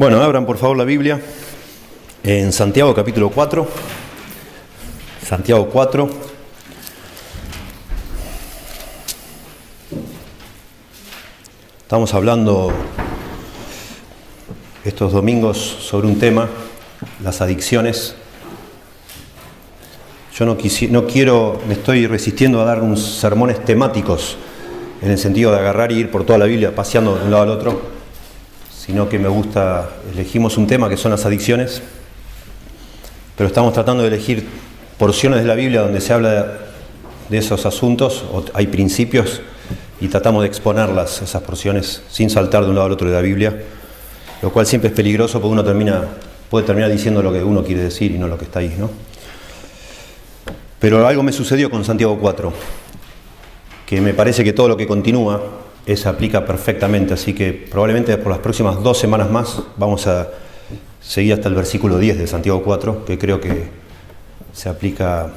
Bueno, abran por favor la Biblia en Santiago capítulo 4. Santiago 4. Estamos hablando estos domingos sobre un tema, las adicciones. Yo no, no quiero, me estoy resistiendo a dar unos sermones temáticos en el sentido de agarrar y ir por toda la Biblia paseando de un lado al otro sino que me gusta, elegimos un tema que son las adicciones, pero estamos tratando de elegir porciones de la Biblia donde se habla de esos asuntos, hay principios, y tratamos de exponerlas, esas porciones, sin saltar de un lado al otro de la Biblia, lo cual siempre es peligroso porque uno termina, puede terminar diciendo lo que uno quiere decir y no lo que está ahí, ¿no? Pero algo me sucedió con Santiago 4, que me parece que todo lo que continúa se aplica perfectamente, así que probablemente por las próximas dos semanas más vamos a seguir hasta el versículo 10 de Santiago 4, que creo que se aplica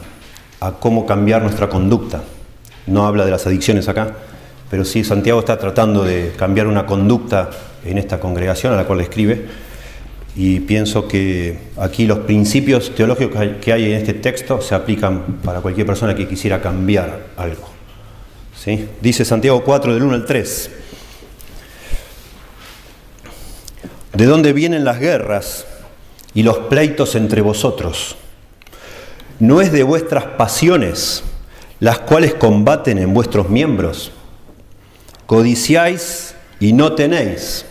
a cómo cambiar nuestra conducta. No habla de las adicciones acá, pero sí Santiago está tratando de cambiar una conducta en esta congregación a la cual escribe, y pienso que aquí los principios teológicos que hay en este texto se aplican para cualquier persona que quisiera cambiar algo. Dice Santiago 4 del 1 al 3. ¿De dónde vienen las guerras y los pleitos entre vosotros? ¿No es de vuestras pasiones las cuales combaten en vuestros miembros? Codiciáis y no tenéis.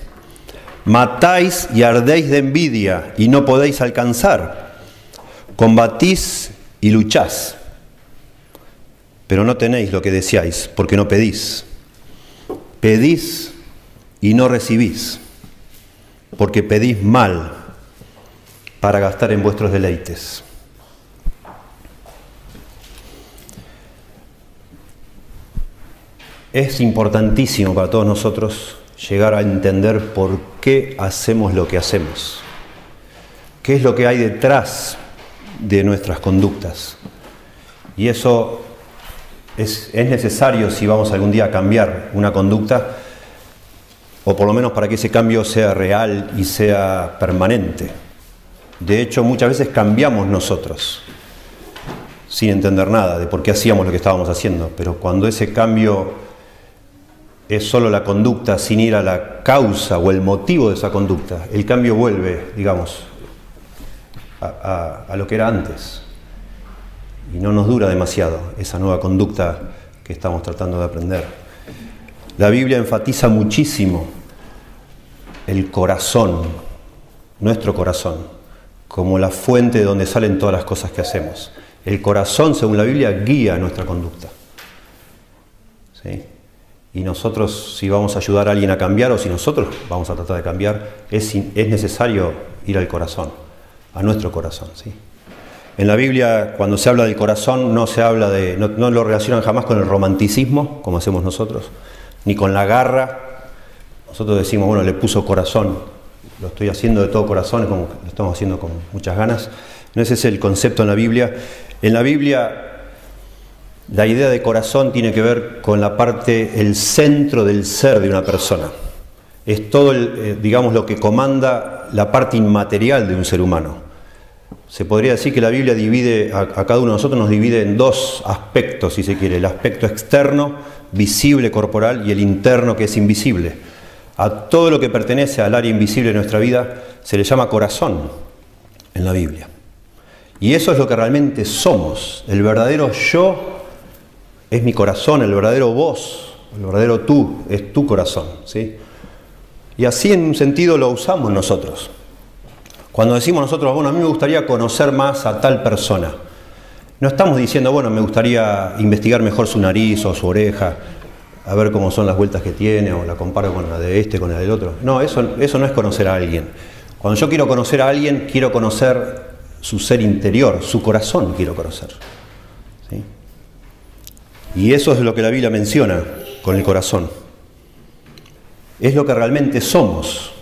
Matáis y ardéis de envidia y no podéis alcanzar. Combatís y luchás pero no tenéis lo que deseáis, porque no pedís. Pedís y no recibís, porque pedís mal para gastar en vuestros deleites. Es importantísimo para todos nosotros llegar a entender por qué hacemos lo que hacemos, qué es lo que hay detrás de nuestras conductas. Y eso es, necesario si vamos algún día a cambiar una conducta, o por lo menos para que ese cambio sea real y sea permanente. De hecho, muchas veces cambiamos nosotros sin entender nada de por qué hacíamos lo que estábamos haciendo, pero cuando ese cambio es solo la conducta sin ir a la causa o el motivo de esa conducta, el cambio vuelve, digamos, a lo que era antes y no nos dura demasiado esa nueva conducta que estamos tratando de aprender. La Biblia enfatiza muchísimo el corazón, nuestro corazón, como la fuente de donde salen todas las cosas que hacemos. El corazón, según la Biblia, guía nuestra conducta. Y nosotros, si vamos a ayudar a alguien a cambiar o si nosotros vamos a tratar de cambiar, es, es necesario ir al corazón, a nuestro corazón. En la Biblia, cuando se habla del corazón, no se habla de, no, lo relacionan jamás con el romanticismo, como hacemos nosotros, ni con la garra. Nosotros decimos, bueno, le puso corazón, lo estoy haciendo de todo corazón, como lo estamos haciendo con muchas ganas. No ese es el concepto en la Biblia. En la Biblia, la idea de corazón tiene que ver con la parte, el centro del ser de una persona. Es todo, eh, digamos, lo que comanda la parte inmaterial de un ser humano se podría decir que la Biblia divide, a, cada uno de nosotros nos divide en dos aspectos, si se quiere, el aspecto externo, visible, corporal, y el interno, que es invisible. A todo lo que pertenece al área invisible de nuestra vida se le llama corazón en la Biblia. Y eso es lo que realmente somos. El verdadero yo es mi corazón, el verdadero vos, el verdadero tú es tu corazón. ¿sí? Y así en un sentido lo usamos nosotros. Cuando decimos nosotros, bueno, a mí me gustaría conocer más a tal persona, no estamos diciendo, bueno, me gustaría investigar mejor su nariz o su oreja, a ver cómo son las vueltas que tiene, o la comparo con la de este, con la del otro. No, eso, eso no es conocer a alguien. Cuando yo quiero conocer a alguien, quiero conocer su ser interior, su corazón quiero conocer. Y eso es lo que la Biblia menciona con el corazón. Es lo que realmente somos.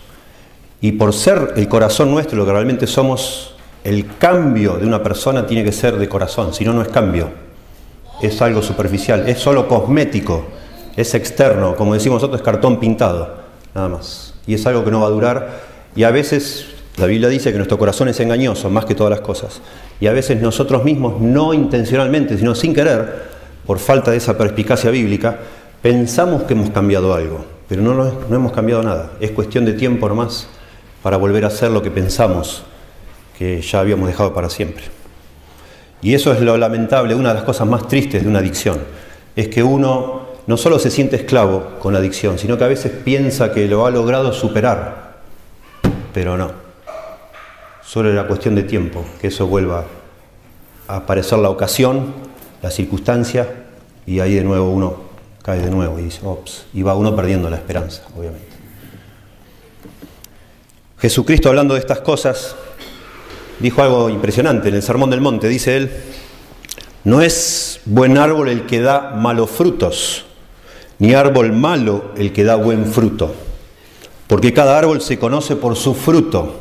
Y por ser el corazón nuestro lo que realmente somos, el cambio de una persona tiene que ser de corazón, si no, no es cambio. Es algo superficial, es solo cosmético, es externo, como decimos nosotros, es cartón pintado, nada más. Y es algo que no va a durar Y a veces la Biblia dice que nuestro corazón es engañoso más que todas las cosas. Y a veces nosotros mismos, no intencionalmente, sino sin querer, por falta de esa perspicacia bíblica, pensamos que hemos cambiado algo, pero no, hemos cambiado nada. Es cuestión de tiempo nomás para volver a hacer lo que pensamos que ya habíamos dejado para siempre. Y eso es lo lamentable, una de las cosas más tristes de una adicción, es que uno no solo se siente esclavo con la adicción, sino que a veces piensa que lo ha logrado superar, pero no. Solo era cuestión de tiempo que eso vuelva a aparecer la ocasión, la circunstancia, y ahí de nuevo uno cae de nuevo y dice, ops, y va uno perdiendo la esperanza, obviamente. Jesucristo hablando de estas cosas dijo algo impresionante en el Sermón del Monte, dice él, no es buen árbol el que da malos frutos, ni árbol malo el que da buen fruto, porque cada árbol se conoce por su fruto,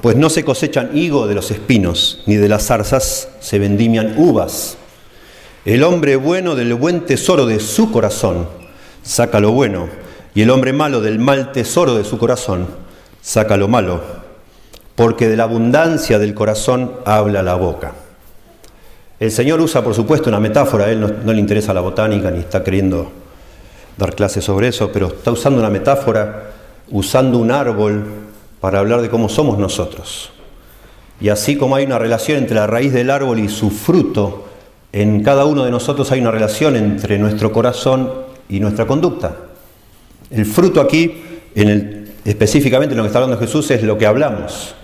pues no se cosechan higo de los espinos, ni de las zarzas se vendimian uvas. El hombre bueno del buen tesoro de su corazón saca lo bueno, y el hombre malo del mal tesoro de su corazón saca lo malo porque de la abundancia del corazón habla la boca. El Señor usa, por supuesto, una metáfora, a Él no, le interesa la botánica ni está queriendo dar clases sobre eso, pero está usando una metáfora, usando un árbol para hablar de cómo somos nosotros. Y así como hay una relación entre la raíz del árbol y su fruto, en cada uno de nosotros hay una relación entre nuestro corazón y nuestra conducta. El fruto aquí, en el, específicamente en lo que está hablando Jesús, es lo que hablamos.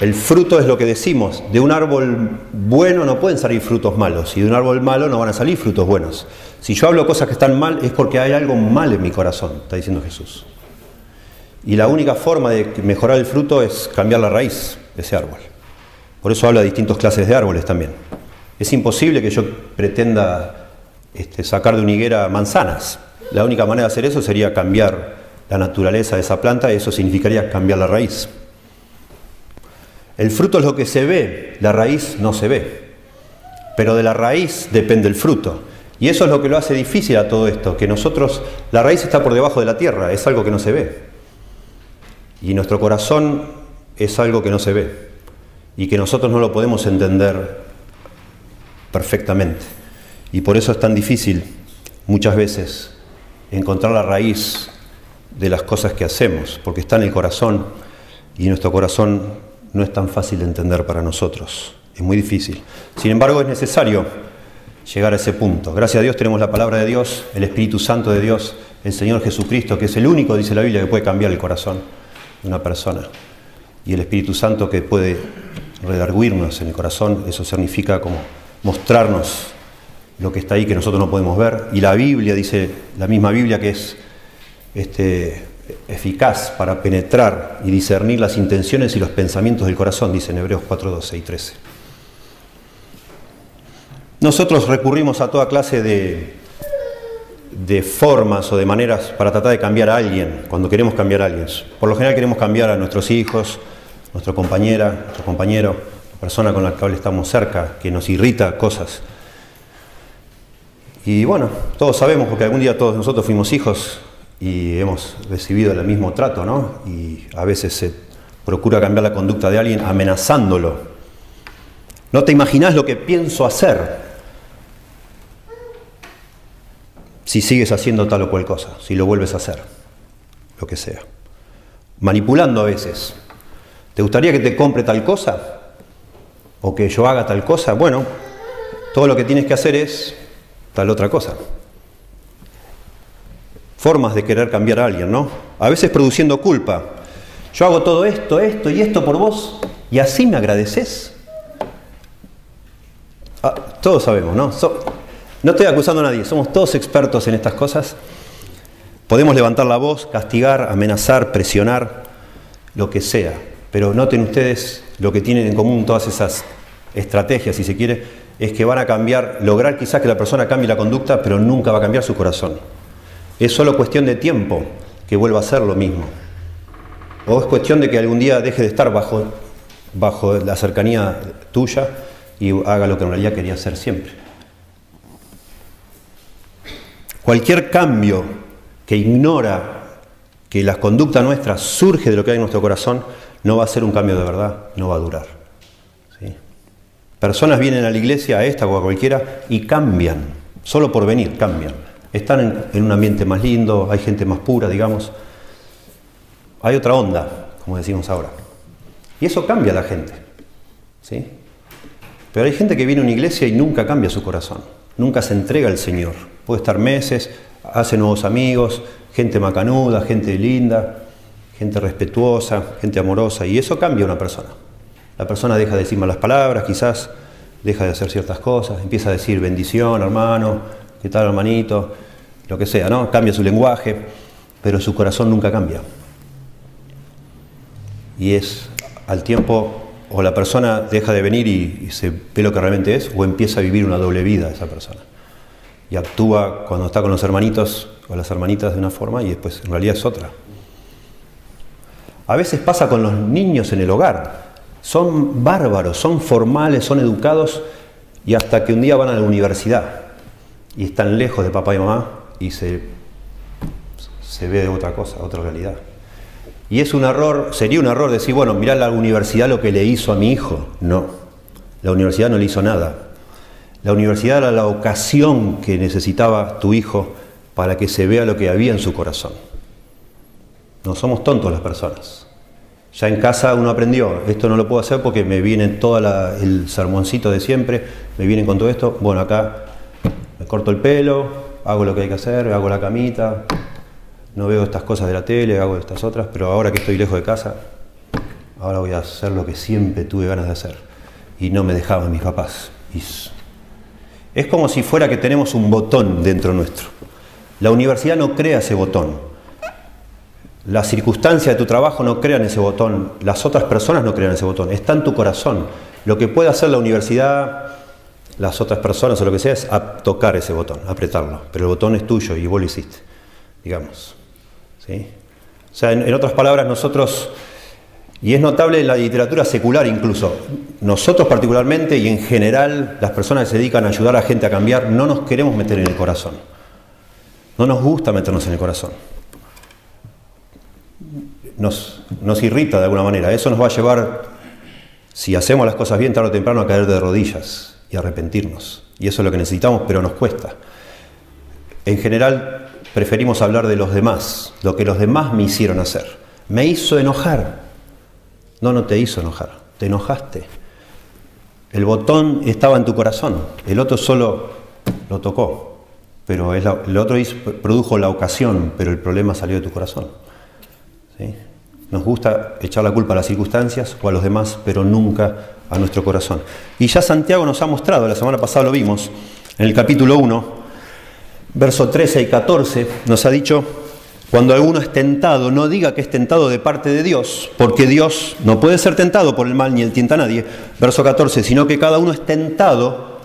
El fruto es lo que decimos. De un árbol bueno no pueden salir frutos malos y de un árbol malo no van a salir frutos buenos. Si yo hablo cosas que están mal es porque hay algo mal en mi corazón, está diciendo Jesús. Y la única forma de mejorar el fruto es cambiar la raíz de ese árbol. Por eso habla de distintas clases de árboles también. Es imposible que yo pretenda este, sacar de una higuera manzanas. La única manera de hacer eso sería cambiar la naturaleza de esa planta eso significaría cambiar la raíz. El fruto es lo que se ve, la raíz no se ve. Pero de la raíz depende el fruto. Y eso es lo que lo hace difícil a todo esto, que nosotros, la raíz está por debajo de la tierra, es algo que no se ve. Y nuestro corazón es algo que no se ve y que nosotros no lo podemos entender perfectamente. Y por eso es tan difícil muchas veces encontrar la raíz de las cosas que hacemos, porque está en el corazón y nuestro corazón no es tan fácil de entender para nosotros, es muy difícil. Sin embargo, es necesario llegar a ese punto. Gracias a Dios tenemos la palabra de Dios, el Espíritu Santo de Dios, el Señor Jesucristo, que es el único, dice la Biblia, que puede cambiar el corazón de una persona. Y el Espíritu Santo que puede redarguirnos en el corazón, eso significa como mostrarnos lo que está ahí que nosotros no podemos ver. Y la Biblia, dice la misma Biblia, que es este, eficaz para penetrar y discernir las intenciones y los pensamientos del corazón, dice en Hebreos 4, 12 y 13. Nosotros recurrimos a toda clase de, de formas o de maneras para tratar de cambiar a alguien, cuando queremos cambiar a alguien. Por lo general queremos cambiar a nuestros hijos, nuestra compañera, nuestro compañero, la persona con la cual estamos cerca, que nos irrita cosas. Y bueno, todos sabemos, porque algún día todos nosotros fuimos hijos, y hemos recibido el mismo trato, ¿no? Y a veces se procura cambiar la conducta de alguien amenazándolo. No te imaginas lo que pienso hacer si sigues haciendo tal o cual cosa, si lo vuelves a hacer, lo que sea. Manipulando a veces. ¿Te gustaría que te compre tal cosa? ¿O que yo haga tal cosa? Bueno, todo lo que tienes que hacer es tal otra cosa formas de querer cambiar a alguien, ¿no? A veces produciendo culpa. Yo hago todo esto, esto y esto por vos y así me agradeces. Ah, todos sabemos, ¿no? no estoy acusando a nadie, somos todos expertos en estas cosas. Podemos levantar la voz, castigar, amenazar, presionar, lo que sea. Pero noten ustedes lo que tienen en común todas esas estrategias, si se quiere, es que van a cambiar, lograr quizás que la persona cambie la conducta, pero nunca va a cambiar su corazón. Es solo cuestión de tiempo que vuelva a ser lo mismo. O es cuestión de que algún día deje de estar bajo, bajo la cercanía tuya y haga lo que en realidad quería hacer siempre. Cualquier cambio que ignora que la conducta nuestra surge de lo que hay en nuestro corazón, no va a ser un cambio de verdad, no va a durar. Personas vienen a la iglesia, a esta o a cualquiera, y cambian, solo por venir, cambian. Están en, un ambiente más lindo, hay gente más pura, digamos. Hay otra onda, como decimos ahora. Y eso cambia a la gente. ¿sí? Pero hay gente que viene a una iglesia y nunca cambia su corazón, nunca se entrega al Señor. Puede estar meses, hace nuevos amigos, gente macanuda, gente linda, gente respetuosa, gente amorosa, y eso cambia a una persona. La persona deja de decir malas palabras, quizás deja de hacer ciertas cosas, empieza a decir bendición, hermano, qué tal, hermanito, lo que sea, ¿no? Cambia su lenguaje, pero su corazón nunca cambia. Y es al tiempo, o la persona deja de venir y, se ve lo que realmente es, o empieza a vivir una doble vida esa persona. Y actúa cuando está con los hermanitos o las hermanitas de una forma y después en realidad es otra. A veces pasa con los niños en el hogar son bárbaros, son formales, son educados y hasta que un día van a la universidad y están lejos de papá y mamá y se, se ve de otra cosa, otra realidad. Y es un error, sería un error decir, bueno, mirá la universidad lo que le hizo a mi hijo. No, la universidad no le hizo nada. La universidad era la ocasión que necesitaba tu hijo para que se vea lo que había en su corazón. No somos tontos las personas. Ya en casa uno aprendió, esto no lo puedo hacer porque me viene todo el sermoncito de siempre, me vienen con todo esto, bueno, acá me corto el pelo, hago lo que hay que hacer, hago la camita, no veo estas cosas de la tele, hago estas otras, pero ahora que estoy lejos de casa, ahora voy a hacer lo que siempre tuve ganas de hacer y no me dejaban mis papás. Es como si fuera que tenemos un botón dentro nuestro. La universidad no crea ese botón, las circunstancias de tu trabajo no crean ese botón, las otras personas no crean ese botón, está en tu corazón. Lo que puede hacer la universidad, las otras personas o lo que sea, es tocar ese botón, apretarlo. Pero el botón es tuyo y vos lo hiciste, digamos. ¿Sí? O sea, en, otras palabras, nosotros, y es notable en la literatura secular incluso, nosotros particularmente y en general, las personas que se dedican a ayudar a la gente a cambiar, no nos queremos meter en el corazón. No nos gusta meternos en el corazón nos, nos irrita de alguna manera. Eso nos va a llevar, si hacemos las cosas bien, tarde o temprano, a caer de rodillas y arrepentirnos. Y eso es lo que necesitamos, pero nos cuesta. En general, preferimos hablar de los demás, lo que los demás me hicieron hacer. Me hizo enojar. No, no te hizo enojar, te enojaste. El botón estaba en tu corazón, el otro solo lo tocó, pero el otro produjo la ocasión, pero el problema salió de tu corazón. ¿Sí? Nos gusta echar la culpa a las circunstancias o a los demás, pero nunca a nuestro corazón. Y ya Santiago nos ha mostrado, la semana pasada lo vimos, en el capítulo 1, verso 13 y 14, nos ha dicho, cuando alguno es tentado, no diga que es tentado de parte de Dios, porque Dios no puede ser tentado por el mal ni el tienta a nadie. Verso 14, sino que cada uno es tentado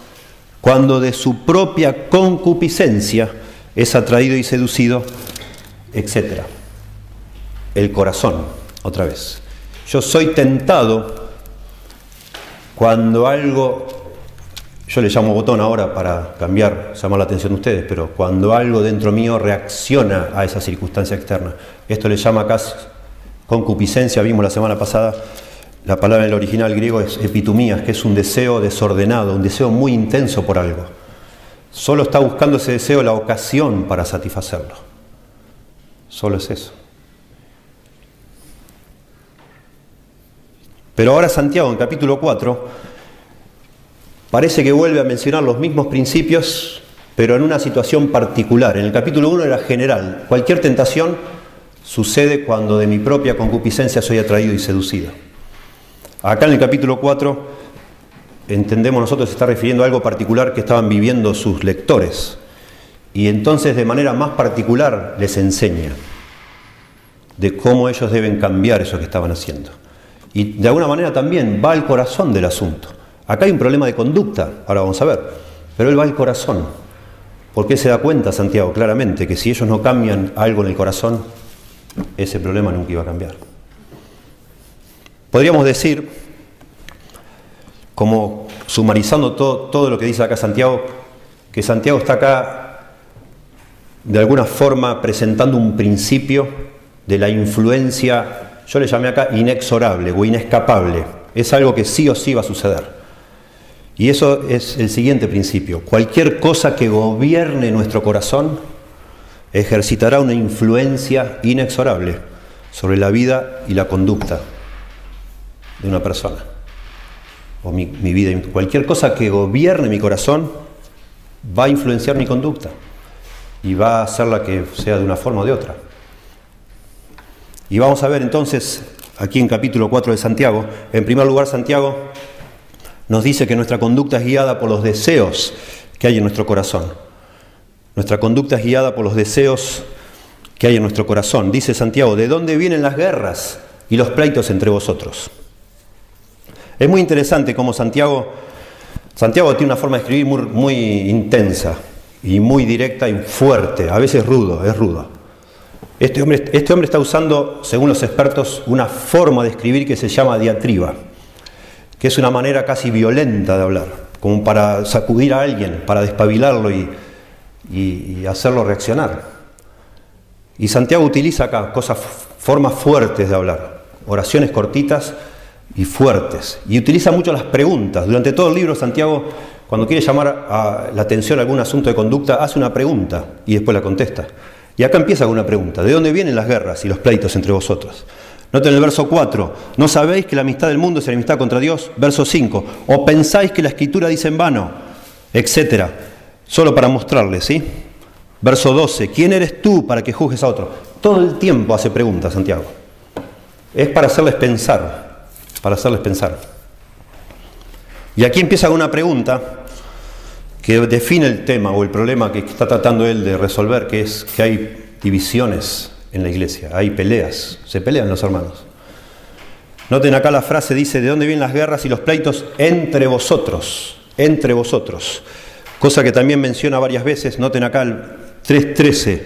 cuando de su propia concupiscencia es atraído y seducido, etcétera el corazón, otra vez. Yo soy tentado cuando algo, yo le llamo botón ahora para cambiar, llamar la atención de ustedes, pero cuando algo dentro mío reacciona a esa circunstancia externa. Esto le llama acá concupiscencia, vimos la semana pasada, la palabra en el original griego es epitumías, que es un deseo desordenado, un deseo muy intenso por algo. Solo está buscando ese deseo la ocasión para satisfacerlo. Solo es eso. Pero ahora Santiago en capítulo 4 parece que vuelve a mencionar los mismos principios, pero en una situación particular. En el capítulo 1 era general. Cualquier tentación sucede cuando de mi propia concupiscencia soy atraído y seducido. Acá en el capítulo 4 entendemos nosotros se está refiriendo a algo particular que estaban viviendo sus lectores. Y entonces de manera más particular les enseña de cómo ellos deben cambiar eso que estaban haciendo. Y de alguna manera también va al corazón del asunto. Acá hay un problema de conducta, ahora vamos a ver, pero él va al corazón. Porque se da cuenta Santiago claramente que si ellos no cambian algo en el corazón, ese problema nunca iba a cambiar. Podríamos decir, como sumarizando todo, todo lo que dice acá Santiago, que Santiago está acá de alguna forma presentando un principio de la influencia, yo le llamé acá inexorable o inescapable. Es algo que sí o sí va a suceder. Y eso es el siguiente principio. Cualquier cosa que gobierne nuestro corazón ejercitará una influencia inexorable sobre la vida y la conducta de una persona. O mi, vida. Cualquier cosa que gobierne mi corazón va a influenciar mi conducta y va a hacerla que sea de una forma o de otra. Y vamos a ver entonces, aquí en capítulo 4 de Santiago, en primer lugar Santiago nos dice que nuestra conducta es guiada por los deseos que hay en nuestro corazón. Nuestra conducta es guiada por los deseos que hay en nuestro corazón. Dice Santiago, ¿de dónde vienen las guerras y los pleitos entre vosotros? Es muy interesante cómo Santiago, Santiago tiene una forma de escribir muy, muy intensa y muy directa y fuerte, a veces rudo, es rudo. Este hombre, este hombre está usando, según los expertos, una forma de escribir que se llama diatriba, que es una manera casi violenta de hablar, como para sacudir a alguien, para despabilarlo y, y, hacerlo reaccionar. Y Santiago utiliza acá cosas, formas fuertes de hablar, oraciones cortitas y fuertes. Y utiliza mucho las preguntas. Durante todo el libro Santiago, cuando quiere llamar a la atención a algún asunto de conducta, hace una pregunta y después la contesta. Y acá empieza con una pregunta. ¿De dónde vienen las guerras y los pleitos entre vosotros? Noten el verso 4. ¿No sabéis que la amistad del mundo es enemistad contra Dios? Verso 5. ¿O pensáis que la escritura dice en vano? Etcétera. Solo para mostrarles, ¿sí? Verso 12. ¿Quién eres tú para que juzgues a otro? Todo el tiempo hace preguntas, Santiago. Es para hacerles pensar. Para hacerles pensar. Y aquí empieza con una pregunta que define el tema o el problema que está tratando él de resolver, que es que hay divisiones en la iglesia, hay peleas, se pelean los hermanos. Noten acá la frase, dice, ¿de dónde vienen las guerras y los pleitos? Entre vosotros, entre vosotros. Cosa que también menciona varias veces, noten acá el 3.13,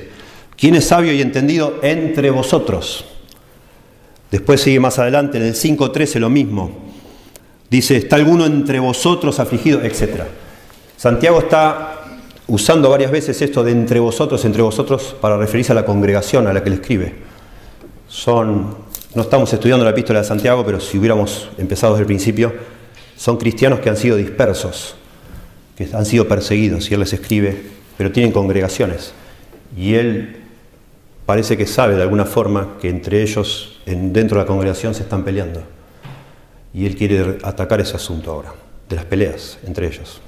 ¿quién es sabio y entendido entre vosotros? Después sigue más adelante, en el 5.13 lo mismo. Dice, ¿está alguno entre vosotros afligido? Etcétera. Santiago está usando varias veces esto de entre vosotros, entre vosotros, para referirse a la congregación a la que le escribe. Son, no estamos estudiando la epístola de Santiago, pero si hubiéramos empezado desde el principio, son cristianos que han sido dispersos, que han sido perseguidos, y él les escribe, pero tienen congregaciones. Y él parece que sabe de alguna forma que entre ellos, dentro de la congregación, se están peleando. Y él quiere atacar ese asunto ahora, de las peleas entre ellos.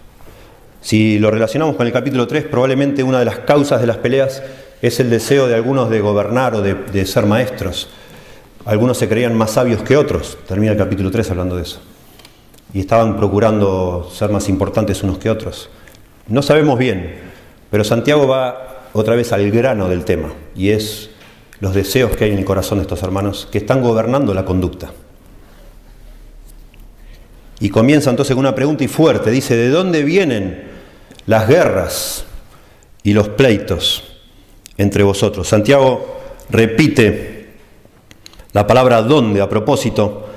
Si lo relacionamos con el capítulo 3, probablemente una de las causas de las peleas es el deseo de algunos de gobernar o de, ser maestros. Algunos se creían más sabios que otros, termina el capítulo 3 hablando de eso. Y estaban procurando ser más importantes unos que otros. No sabemos bien, pero Santiago va otra vez al grano del tema, y es los deseos que hay en el corazón de estos hermanos que están gobernando la conducta. Y comienza entonces con una pregunta y fuerte. Dice, ¿de dónde vienen las guerras y los pleitos entre vosotros? Santiago repite la palabra dónde a propósito,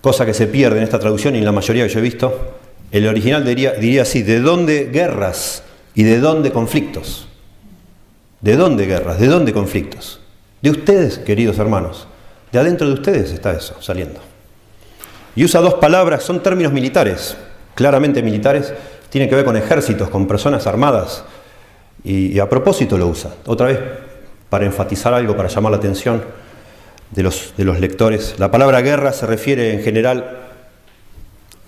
cosa que se pierde en esta traducción y en la mayoría que yo he visto. El original diría, diría así, ¿de dónde guerras y de dónde conflictos? ¿De dónde guerras? ¿De dónde conflictos? De ustedes, queridos hermanos. De adentro de ustedes está eso saliendo. Y usa dos palabras, son términos militares, claramente militares, tiene que ver con ejércitos, con personas armadas. Y, a propósito lo usa. Otra vez, para enfatizar algo, para llamar la atención de los, de los lectores. La palabra guerra se refiere en general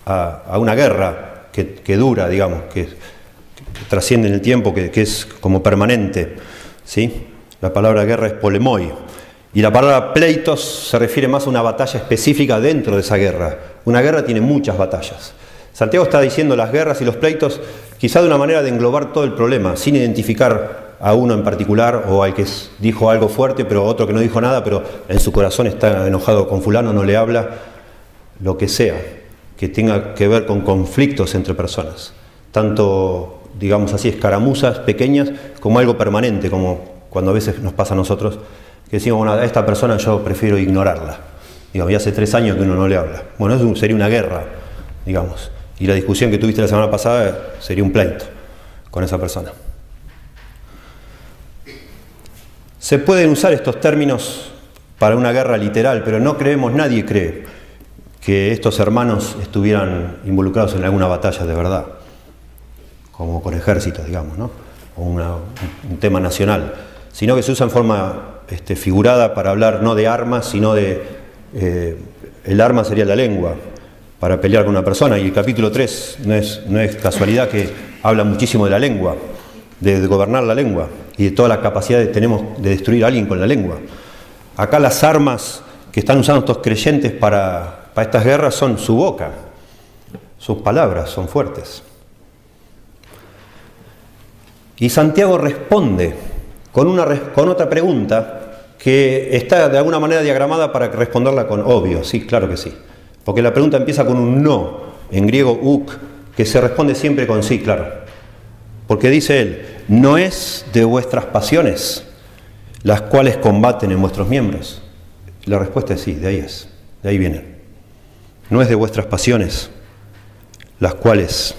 a, una guerra que, dura, digamos, que, trasciende en el tiempo, que, que, es como permanente. ¿sí? La palabra guerra es polemoi. Y la palabra pleitos se refiere más a una batalla específica dentro de esa guerra. Una guerra tiene muchas batallas. Santiago está diciendo las guerras y los pleitos quizá de una manera de englobar todo el problema, sin identificar a uno en particular o al que dijo algo fuerte, pero otro que no dijo nada, pero en su corazón está enojado con fulano, no le habla, lo que sea, que tenga que ver con conflictos entre personas, tanto, digamos así, escaramuzas pequeñas como algo permanente, como cuando a veces nos pasa a nosotros que decimos, bueno, a esta persona yo prefiero ignorarla. Digamos, ya hace tres años que uno no le habla. Bueno, eso sería una guerra, digamos. Y la discusión que tuviste la semana pasada sería un pleito con esa persona. Se pueden usar estos términos para una guerra literal, pero no creemos, nadie cree que estos hermanos estuvieran involucrados en alguna batalla de verdad, como con ejércitos, digamos, ¿no? o un tema nacional, sino que se usa en forma este, figurada para hablar no de armas, sino de... Eh, el arma sería la lengua, para pelear con una persona. Y el capítulo 3 no es, no es casualidad que habla muchísimo de la lengua, de, gobernar la lengua y de toda la capacidad que tenemos de destruir a alguien con la lengua. Acá las armas que están usando estos creyentes para, para estas guerras son su boca, sus palabras son fuertes. Y Santiago responde con, una, con otra pregunta que está de alguna manera diagramada para responderla con obvio, sí, claro que sí. Porque la pregunta empieza con un no, en griego uk, que se responde siempre con sí, claro. Porque dice él, no es de vuestras pasiones las cuales combaten en vuestros miembros. La respuesta es sí, de ahí es, de ahí viene. No es de vuestras pasiones las cuales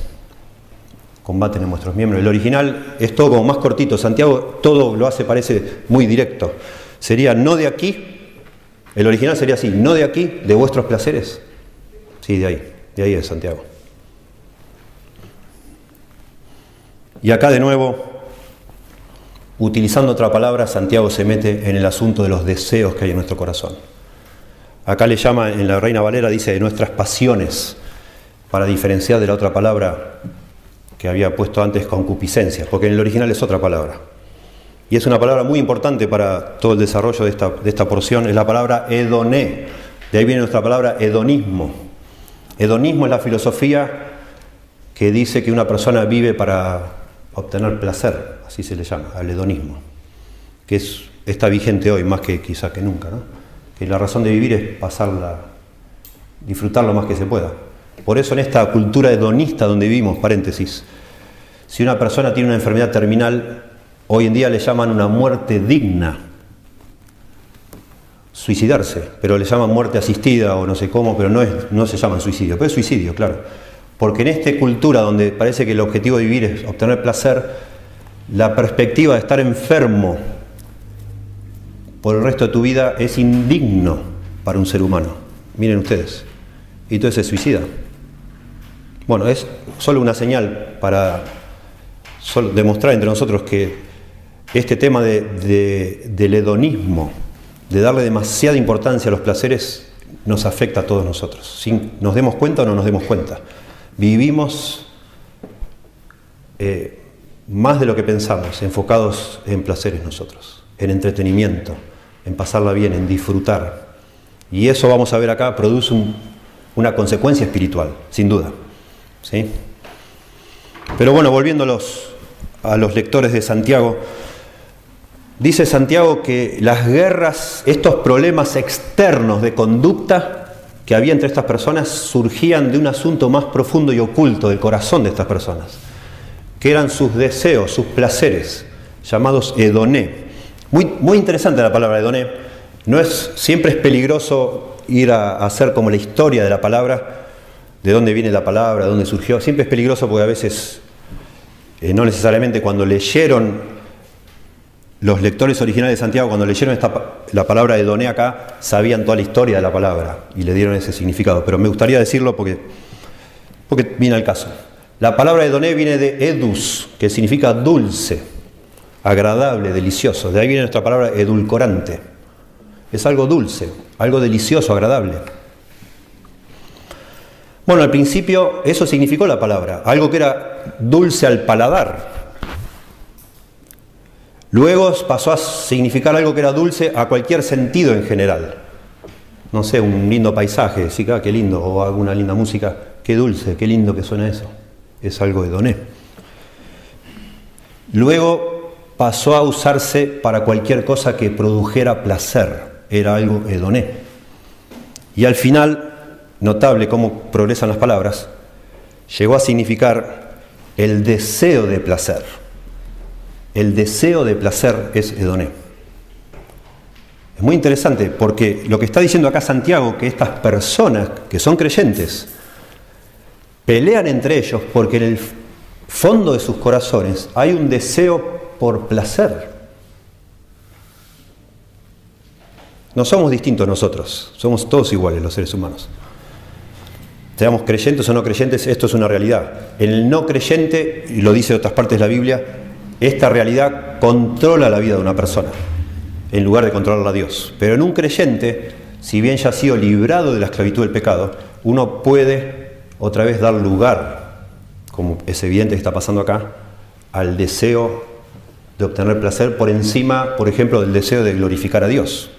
combaten en vuestros miembros. El original es todo como más cortito. Santiago todo lo hace, parece muy directo. Sería no de aquí, el original sería así, no de aquí, de vuestros placeres. Sí, de ahí, de ahí es Santiago. Y acá de nuevo, utilizando otra palabra, Santiago se mete en el asunto de los deseos que hay en nuestro corazón. Acá le llama, en la Reina Valera dice de nuestras pasiones, para diferenciar de la otra palabra que había puesto antes concupiscencia, porque en el original es otra palabra. Y es una palabra muy importante para todo el desarrollo de esta, de esta porción, es la palabra hedoné. De ahí viene nuestra palabra hedonismo. Hedonismo es la filosofía que dice que una persona vive para obtener placer, así se le llama, al hedonismo, que es, está vigente hoy más que quizá que nunca, que la razón de vivir es pasarla, disfrutar lo más que se pueda. Por eso en esta cultura hedonista donde vivimos, paréntesis, si una persona tiene una enfermedad terminal, hoy en día le llaman una muerte digna, suicidarse, pero le llaman muerte asistida o no sé cómo, pero no, es, no se llama suicidio, pero es suicidio, claro. Porque en esta cultura donde parece que el objetivo de vivir es obtener placer, la perspectiva de estar enfermo por el resto de tu vida es indigno para un ser humano. Miren ustedes. Y entonces se suicida. Bueno, es solo una señal para demostrar entre nosotros que este tema del hedonismo, de darle demasiada importancia a los placeres, nos afecta a todos nosotros, sin nos demos cuenta o no nos demos cuenta. Vivimos eh, más de lo que pensamos, enfocados en placeres nosotros, en entretenimiento, en pasarla bien, en disfrutar. Y eso vamos a ver acá, produce una consecuencia espiritual, sin duda. ¿sí? Pero bueno, volviendo a los, lectores de Santiago, dice Santiago que las guerras, estos problemas externos de conducta que había entre estas personas surgían de un asunto más profundo y oculto del corazón de estas personas, que eran sus deseos, sus placeres, llamados edoné. Muy, muy interesante la palabra edoné. No es, siempre es peligroso ir a hacer como la historia de la palabra, de dónde viene la palabra, de dónde surgió. Siempre es peligroso porque a veces, eh, no necesariamente cuando leyeron los lectores originales de Santiago, cuando leyeron la palabra de Doné acá, sabían toda la historia de la palabra y le dieron ese significado. Pero me gustaría decirlo porque, porque viene al caso. La palabra de Doné viene de edus, que significa dulce, agradable, delicioso. De ahí viene nuestra palabra edulcorante. Es algo dulce, algo delicioso, agradable. Bueno, al principio eso significó la palabra, algo que era dulce al paladar. Luego pasó a significar algo que era dulce a cualquier sentido en general. No sé, un lindo paisaje, sí, qué lindo, o alguna linda música, qué dulce, qué lindo que suena eso. Es algo de doné. Luego pasó a usarse para cualquier cosa que produjera placer, era algo hedoné. Y al final notable cómo progresan las palabras, llegó a significar el deseo de placer. El deseo de placer es hedoné. Es muy interesante porque lo que está diciendo acá Santiago, que estas personas que son creyentes pelean entre ellos porque en el fondo de sus corazones hay un deseo por placer. No somos distintos nosotros, somos todos iguales los seres humanos. Seamos creyentes o no creyentes, esto es una realidad. En el no creyente, y lo dice otras partes de la Biblia, esta realidad controla la vida de una persona, en lugar de controlarla a Dios. Pero en un creyente, si bien ya ha sido librado de la esclavitud del pecado, uno puede otra vez dar lugar, como es evidente que está pasando acá, al deseo de obtener placer por encima, por ejemplo, del deseo de glorificar a Dios.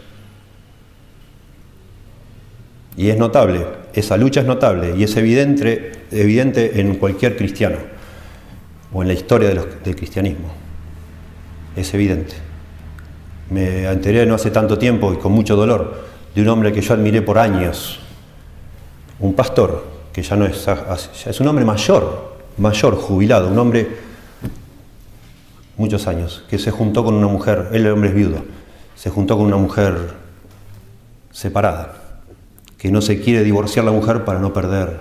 Y es notable, esa lucha es notable y es evidente, evidente en cualquier cristiano o en la historia del cristianismo. Es evidente. Me enteré no hace tanto tiempo y con mucho dolor de un hombre que yo admiré por años, un pastor que ya no es, ya es un hombre mayor, mayor, jubilado, un hombre muchos años, que se juntó con una mujer, él el hombre es viudo, se juntó con una mujer separada que no se quiere divorciar la mujer para no perder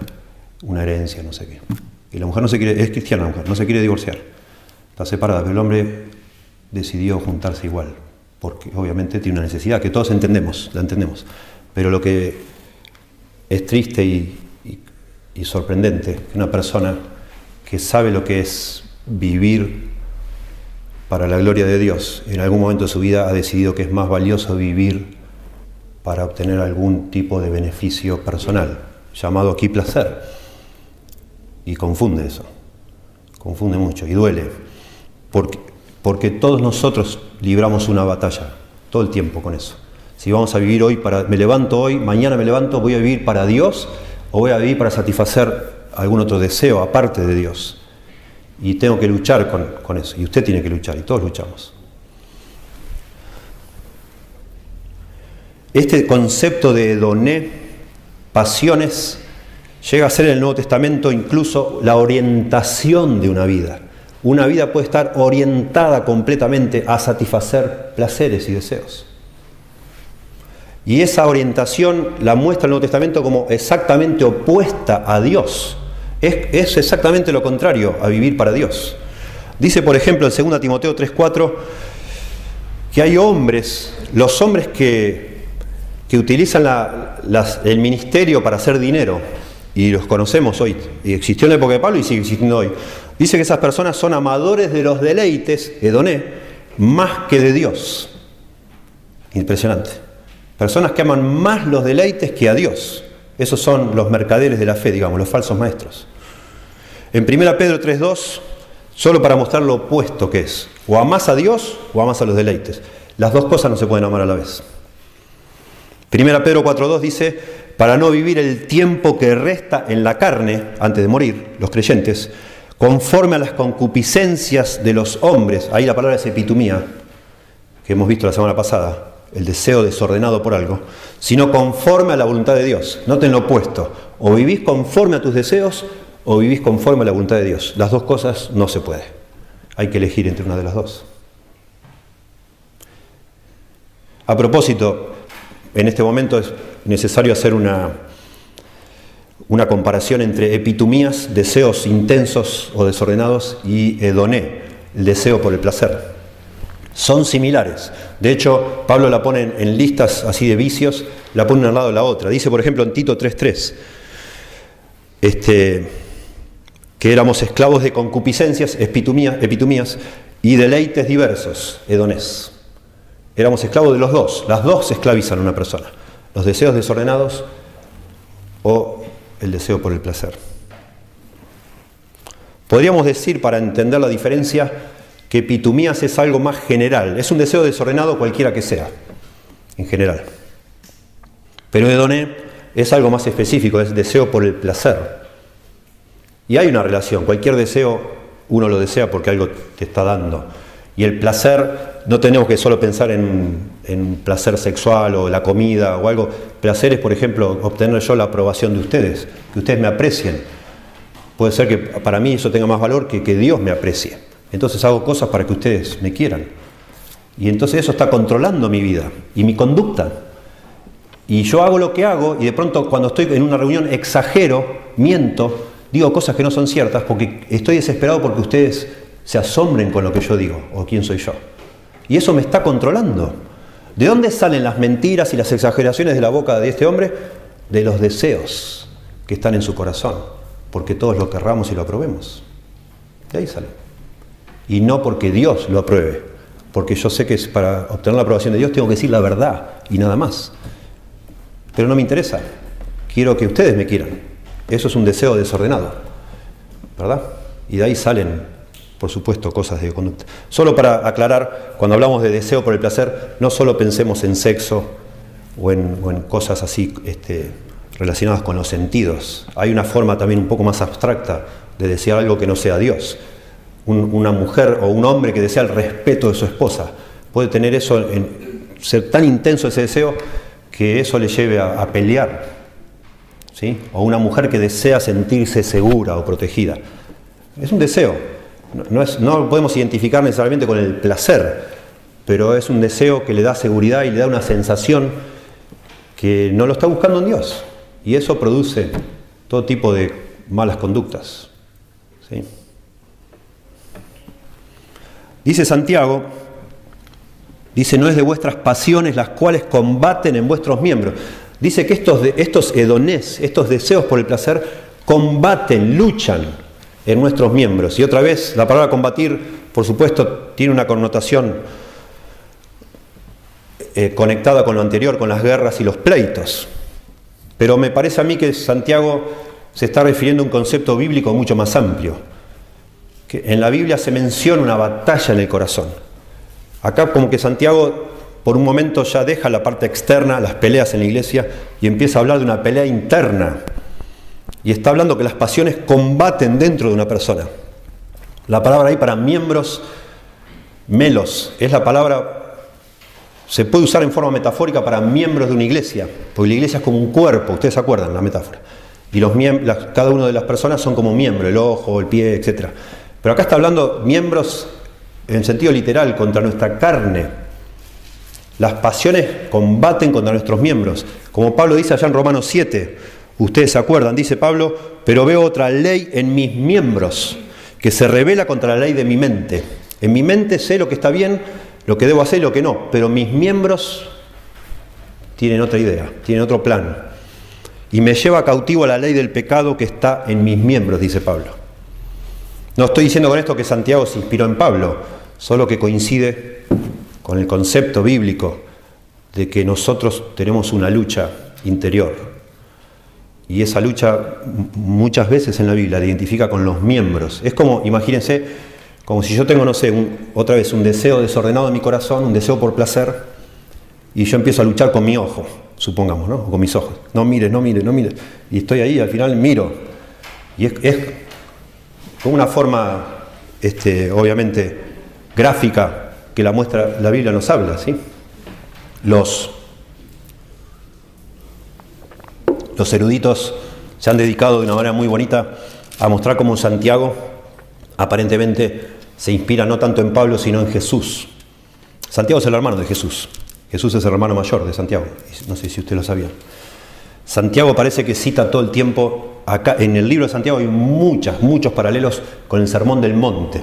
una herencia, no sé qué. Y la mujer no se quiere, es cristiana la mujer, no se quiere divorciar. Está separada, pero el hombre decidió juntarse igual, porque obviamente tiene una necesidad, que todos entendemos, la entendemos. Pero lo que es triste y, y sorprendente, que una persona que sabe lo que es vivir para la gloria de Dios, en algún momento de su vida ha decidido que es más valioso vivir para obtener algún tipo de beneficio personal, llamado aquí placer. Y confunde eso, confunde mucho y duele, porque, porque todos nosotros libramos una batalla, todo el tiempo con eso. Si vamos a vivir hoy para, me levanto hoy, mañana me levanto, voy a vivir para Dios o voy a vivir para satisfacer algún otro deseo aparte de Dios. Y tengo que luchar con, con eso, y usted tiene que luchar, y todos luchamos. Este concepto de doné, pasiones, llega a ser en el Nuevo Testamento incluso la orientación de una vida. Una vida puede estar orientada completamente a satisfacer placeres y deseos. Y esa orientación la muestra el Nuevo Testamento como exactamente opuesta a Dios. Es, exactamente lo contrario a vivir para Dios. Dice, por ejemplo, en 2 Timoteo 3:4 que hay hombres, los hombres que utilizan el ministerio para hacer dinero, y los conocemos hoy, y existió en la época de Pablo y sigue existiendo hoy. Dice que esas personas son amadores de los deleites, Edoné, más que de Dios. Impresionante. Personas que aman más los deleites que a Dios. Esos son los mercaderes de la fe, digamos, los falsos maestros. En 1 Pedro 3.2, solo para mostrar lo opuesto que es, o amas a Dios o amas a los deleites. Las dos cosas no se pueden amar a la vez. Primera Pedro 4.2 dice, para no vivir el tiempo que resta en la carne, antes de morir, los creyentes, conforme a las concupiscencias de los hombres, ahí la palabra es epitumía, que hemos visto la semana pasada, el deseo desordenado por algo, sino conforme a la voluntad de Dios. Noten lo opuesto, o vivís conforme a tus deseos o vivís conforme a la voluntad de Dios. Las dos cosas no se puede. Hay que elegir entre una de las dos. A propósito, en este momento es necesario hacer una, una comparación entre epitumías, deseos intensos o desordenados, y edoné, el deseo por el placer. Son similares. De hecho, Pablo la pone en listas así de vicios, la pone al lado de la otra. Dice, por ejemplo, en Tito 3.3, este, que éramos esclavos de concupiscencias, epitumías, epitumías y deleites diversos, edonés. Éramos esclavos de los dos. Las dos esclavizan a una persona. Los deseos desordenados o el deseo por el placer. Podríamos decir, para entender la diferencia, que pitumías es algo más general. Es un deseo desordenado cualquiera que sea, en general. Pero edoné es algo más específico, es deseo por el placer. Y hay una relación, cualquier deseo uno lo desea porque algo te está dando. Y el placer, no tenemos que solo pensar en, placer sexual o la comida o algo. Placer es, por ejemplo, obtener yo la aprobación de ustedes, que ustedes me aprecien. Puede ser que para mí eso tenga más valor que que Dios me aprecie. Entonces hago cosas para que ustedes me quieran. Y entonces eso está controlando mi vida y mi conducta. Y yo hago lo que hago y de pronto cuando estoy en una reunión exagero, miento, digo cosas que no son ciertas porque estoy desesperado porque ustedes se asombren con lo que yo digo o quién soy yo. Y eso me está controlando. ¿De dónde salen las mentiras y las exageraciones de la boca de este hombre? De los deseos que están en su corazón, porque todos lo querramos y lo aprobemos. De ahí sale. Y no porque Dios lo apruebe, porque yo sé que para obtener la aprobación de Dios tengo que decir la verdad y nada más. Pero no me interesa. Quiero que ustedes me quieran. Eso es un deseo desordenado. ¿Verdad? Y de ahí salen, por supuesto, cosas de conducta. Solo para aclarar, cuando hablamos de deseo por el placer, no solo pensemos en sexo o en, cosas así este, relacionadas con los sentidos. Hay una forma también un poco más abstracta de desear algo que no sea Dios. una mujer o un hombre que desea el respeto de su esposa puede tener eso, en, ser tan intenso ese deseo que eso le lleve a, pelear. ¿sí? O una mujer que desea sentirse segura o protegida. Es un deseo. No, no lo podemos identificar necesariamente con el placer, pero es un deseo que le da seguridad y le da una sensación que no lo está buscando en Dios. Y eso produce todo tipo de malas conductas. ¿sí? Dice Santiago, dice, no es de vuestras pasiones las cuales combaten en vuestros miembros. Dice que estos, estos hedonés, estos deseos por el placer, combaten, luchan en nuestros miembros. Y otra vez, la palabra combatir, por supuesto, tiene una connotación eh, conectada con lo anterior, con las guerras y los pleitos. Pero me parece a mí que Santiago se está refiriendo a un concepto bíblico mucho más amplio. Que en la Biblia se menciona una batalla en el corazón. Acá como que Santiago por un momento ya deja la parte externa, las peleas en la iglesia, y empieza a hablar de una pelea interna. Y está hablando que las pasiones combaten dentro de una persona. La palabra ahí para miembros, melos, es la palabra se puede usar en forma metafórica para miembros de una iglesia, porque la iglesia es como un cuerpo, ustedes se acuerdan la metáfora. Y los cada una de las personas son como miembros, el ojo, el pie, etc. Pero acá está hablando miembros en sentido literal, contra nuestra carne. Las pasiones combaten contra nuestros miembros. Como Pablo dice allá en Romanos 7, ustedes se acuerdan, dice Pablo, pero veo otra ley en mis miembros, que se revela contra la ley de mi mente. En mi mente sé lo que está bien, lo que debo hacer y lo que no, pero mis miembros tienen otra idea, tienen otro plan. Y me lleva cautivo a la ley del pecado que está en mis miembros, dice Pablo. No estoy diciendo con esto que Santiago se inspiró en Pablo, solo que coincide con el concepto bíblico de que nosotros tenemos una lucha interior. Y esa lucha muchas veces en la Biblia la identifica con los miembros. Es como, imagínense, como si yo tengo, no sé, otra vez un deseo desordenado en mi corazón, un deseo por placer, y yo empiezo a luchar con mi ojo, supongamos, ¿no? O con mis ojos. No mires, no mires, no mires. Y estoy ahí, al final miro. Y es, como una forma, este, obviamente, gráfica que la muestra, la Biblia nos habla, ¿sí? Los, los eruditos se han dedicado de una manera muy bonita a mostrar cómo Santiago aparentemente se inspira no tanto en Pablo, sino en Jesús. Santiago es el hermano de Jesús. Jesús es el hermano mayor de Santiago. No sé si usted lo sabía. Santiago parece que cita todo el tiempo, acá en el libro de Santiago hay muchas, muchos paralelos con el Sermón del Monte.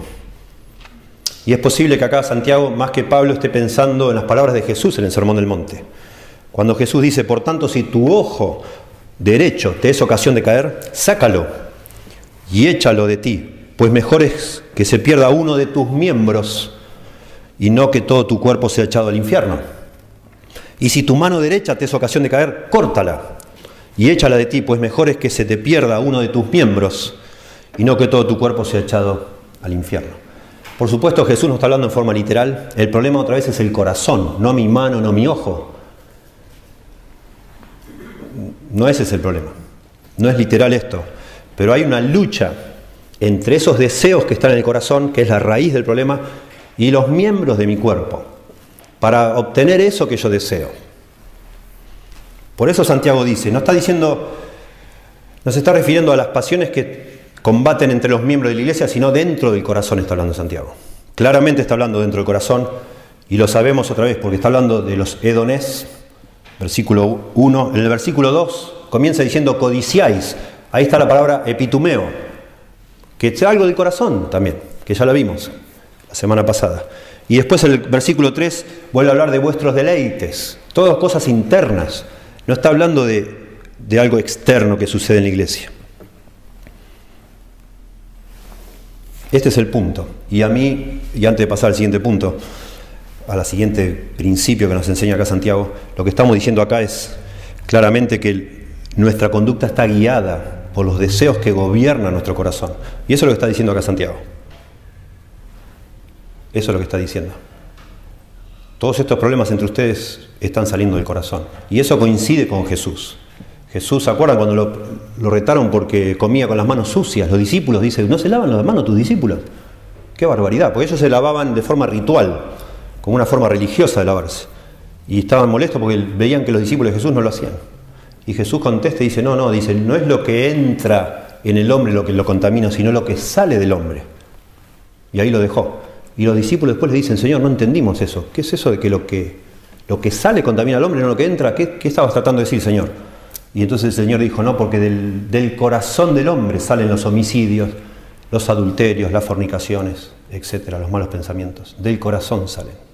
Y es posible que acá Santiago, más que Pablo, esté pensando en las palabras de Jesús en el Sermón del Monte. Cuando Jesús dice, por tanto, si tu ojo derecho te es ocasión de caer, sácalo y échalo de ti, pues mejor es que se pierda uno de tus miembros y no que todo tu cuerpo sea echado al infierno. Y si tu mano derecha te es ocasión de caer, córtala y échala de ti, pues mejor es que se te pierda uno de tus miembros y no que todo tu cuerpo sea echado al infierno. Por supuesto Jesús no está hablando en forma literal, el problema otra vez es el corazón, no mi mano, no mi ojo. No ese es el problema, no es literal esto, pero hay una lucha entre esos deseos que están en el corazón, que es la raíz del problema, y los miembros de mi cuerpo, para obtener eso que yo deseo. Por eso Santiago dice, no está diciendo, no se está refiriendo a las pasiones que combaten entre los miembros de la iglesia, sino dentro del corazón está hablando Santiago. Claramente está hablando dentro del corazón, y lo sabemos otra vez, porque está hablando de los edonés, versículo 1, en el versículo 2 comienza diciendo codiciáis, ahí está la palabra epitumeo, que es algo del corazón también, que ya lo vimos la semana pasada. Y después el versículo 3 vuelve a hablar de vuestros deleites, todas cosas internas. No está hablando de, de algo externo que sucede en la iglesia. Este es el punto. Y a mí, y antes de pasar al siguiente punto, a la siguiente principio que nos enseña acá Santiago, lo que estamos diciendo acá es claramente que nuestra conducta está guiada por los deseos que gobiernan nuestro corazón. Y eso es lo que está diciendo acá Santiago. Eso es lo que está diciendo. Todos estos problemas entre ustedes están saliendo del corazón. Y eso coincide con Jesús. Jesús, ¿se acuerdan cuando lo, retaron porque comía con las manos sucias? Los discípulos dicen, ¿no se lavan las manos tus discípulos? Qué barbaridad, porque ellos se lavaban de forma ritual, como una forma religiosa de lavarse. Y estaban molestos porque veían que los discípulos de Jesús no lo hacían. Y Jesús contesta y dice, no, no, dice, no es lo que entra en el hombre lo que lo contamina, sino lo que sale del hombre. Y ahí lo dejó. Y los discípulos después le dicen, Señor, no entendimos eso. ¿Qué es eso de que lo que, lo que sale contamina al hombre, no lo que entra? ¿Qué, qué estabas tratando de decir, Señor? Y entonces el Señor dijo, no, porque del, corazón del hombre salen los homicidios, los adulterios, las fornicaciones, etcétera, los malos pensamientos. Del corazón salen.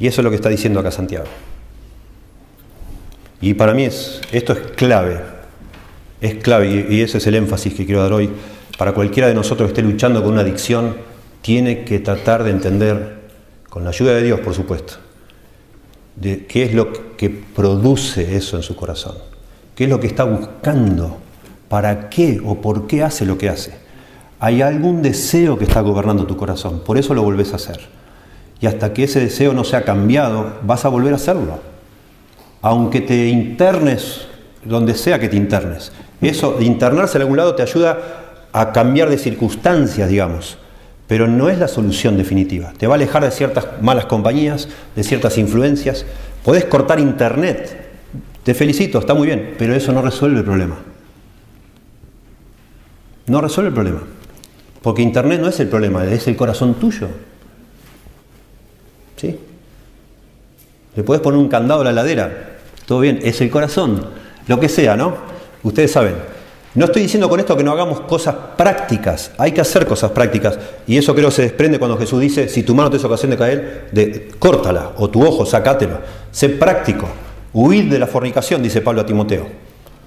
Y eso es lo que está diciendo acá Santiago. Y para mí es, esto es clave, es clave, y ese es el énfasis que quiero dar hoy. Para cualquiera de nosotros que esté luchando con una adicción, tiene que tratar de entender, con la ayuda de Dios, por supuesto, qué es lo que produce eso en su corazón, qué es lo que está buscando, para qué o por qué hace lo que hace. Hay algún deseo que está gobernando tu corazón, por eso lo volvés a hacer. Y hasta que ese deseo no sea cambiado, vas a volver a hacerlo. Aunque te internes donde sea que te internes. Eso, internarse en algún lado te ayuda a cambiar de circunstancias, digamos pero no es la solución definitiva. Te va a alejar de ciertas malas compañías, de ciertas influencias. Podés cortar internet. Te felicito, está muy bien, pero eso no resuelve el problema. No resuelve el problema. Porque internet no es el problema, es el corazón tuyo. Le puedes poner un candado a la heladera. Todo bien, es el corazón. Lo que sea, ¿no? Ustedes saben. No estoy diciendo con esto que no hagamos cosas prácticas, hay que hacer cosas prácticas. Y eso creo se desprende cuando Jesús dice, si tu mano te es ocasión de caer, de, córtala, o tu ojo, sacátelo. Sé práctico, huid de la fornicación, dice Pablo a Timoteo.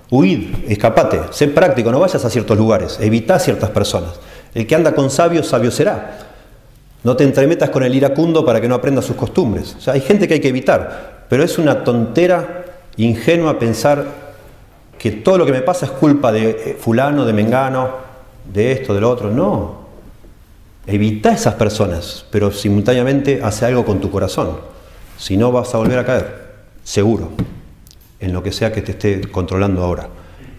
Huid, escapate, sé práctico, no vayas a ciertos lugares, evita ciertas personas. El que anda con sabios, sabio será. No te entremetas con el iracundo para que no aprenda sus costumbres. O sea, hay gente que hay que evitar, pero es una tontera ingenua pensar que todo lo que me pasa es culpa de eh, fulano, de mengano, de esto, de lo otro. No. Evita esas personas, pero simultáneamente hace algo con tu corazón. Si no, vas a volver a caer, seguro, en lo que sea que te esté controlando ahora.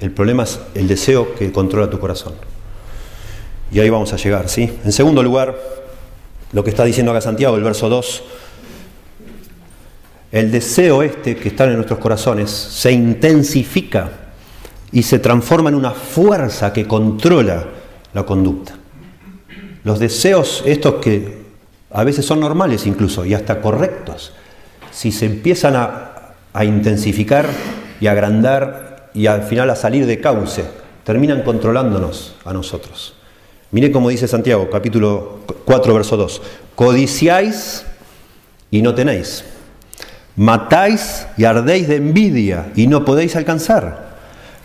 El problema es el deseo que controla tu corazón. Y ahí vamos a llegar, ¿sí? En segundo lugar, lo que está diciendo acá Santiago, el verso 2, el deseo este que está en nuestros corazones se intensifica y se transforma en una fuerza que controla la conducta. Los deseos, estos que a veces son normales incluso y hasta correctos, si se empiezan a, intensificar y agrandar y al final a salir de cauce, terminan controlándonos a nosotros. Mire cómo dice Santiago, capítulo 4, verso 2. Codiciáis y no tenéis. Matáis y ardéis de envidia y no podéis alcanzar.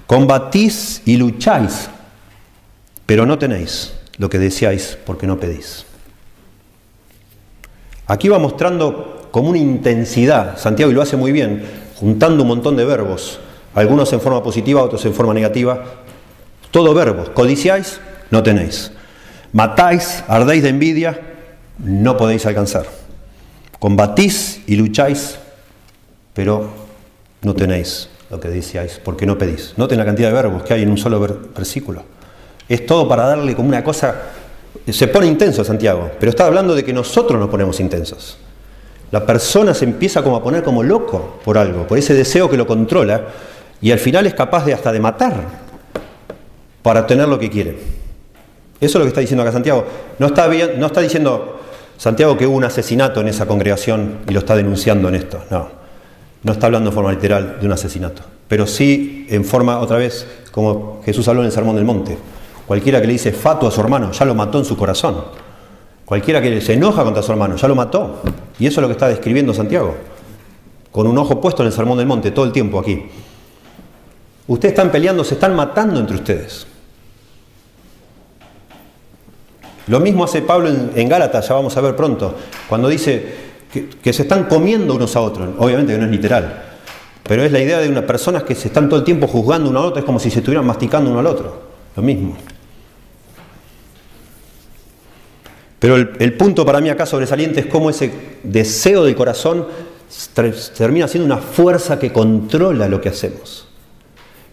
Combatís y lucháis, pero no tenéis lo que deseáis porque no pedís. Aquí va mostrando como una intensidad, Santiago y lo hace muy bien, juntando un montón de verbos, algunos en forma positiva, otros en forma negativa, todo verbos, codiciáis, no tenéis. Matáis, ardéis de envidia, no podéis alcanzar. Combatís y lucháis, pero no tenéis lo que decíais, porque no pedís. Noten la cantidad de verbos que hay en un solo versículo. Es todo para darle como una cosa... Se pone intenso Santiago, pero está hablando de que nosotros nos ponemos intensos. La persona se empieza como a poner como loco por algo, por ese deseo que lo controla, y al final es capaz de hasta de matar para obtener lo que quiere. Eso es lo que está diciendo acá Santiago. No está, diciendo Santiago que hubo un asesinato en esa congregación y lo está denunciando en esto. No. No está hablando en forma literal de un asesinato, pero sí en forma, otra vez, como Jesús habló en el Sermón del Monte. Cualquiera que le dice fato a su hermano, ya lo mató en su corazón. Cualquiera que se enoja contra su hermano, ya lo mató. Y eso es lo que está describiendo Santiago. Con un ojo puesto en el Sermón del Monte todo el tiempo aquí. Ustedes están peleando, se están matando entre ustedes. Lo mismo hace Pablo en, Gálatas, ya vamos a ver pronto, cuando dice que, se están comiendo unos a otros. Obviamente que no es literal, pero es la idea de unas personas que se están todo el tiempo juzgando uno al otro, es como si se estuvieran masticando uno al otro. Lo mismo. Pero el, punto para mí acá sobresaliente es cómo ese deseo del corazón termina siendo una fuerza que controla lo que hacemos.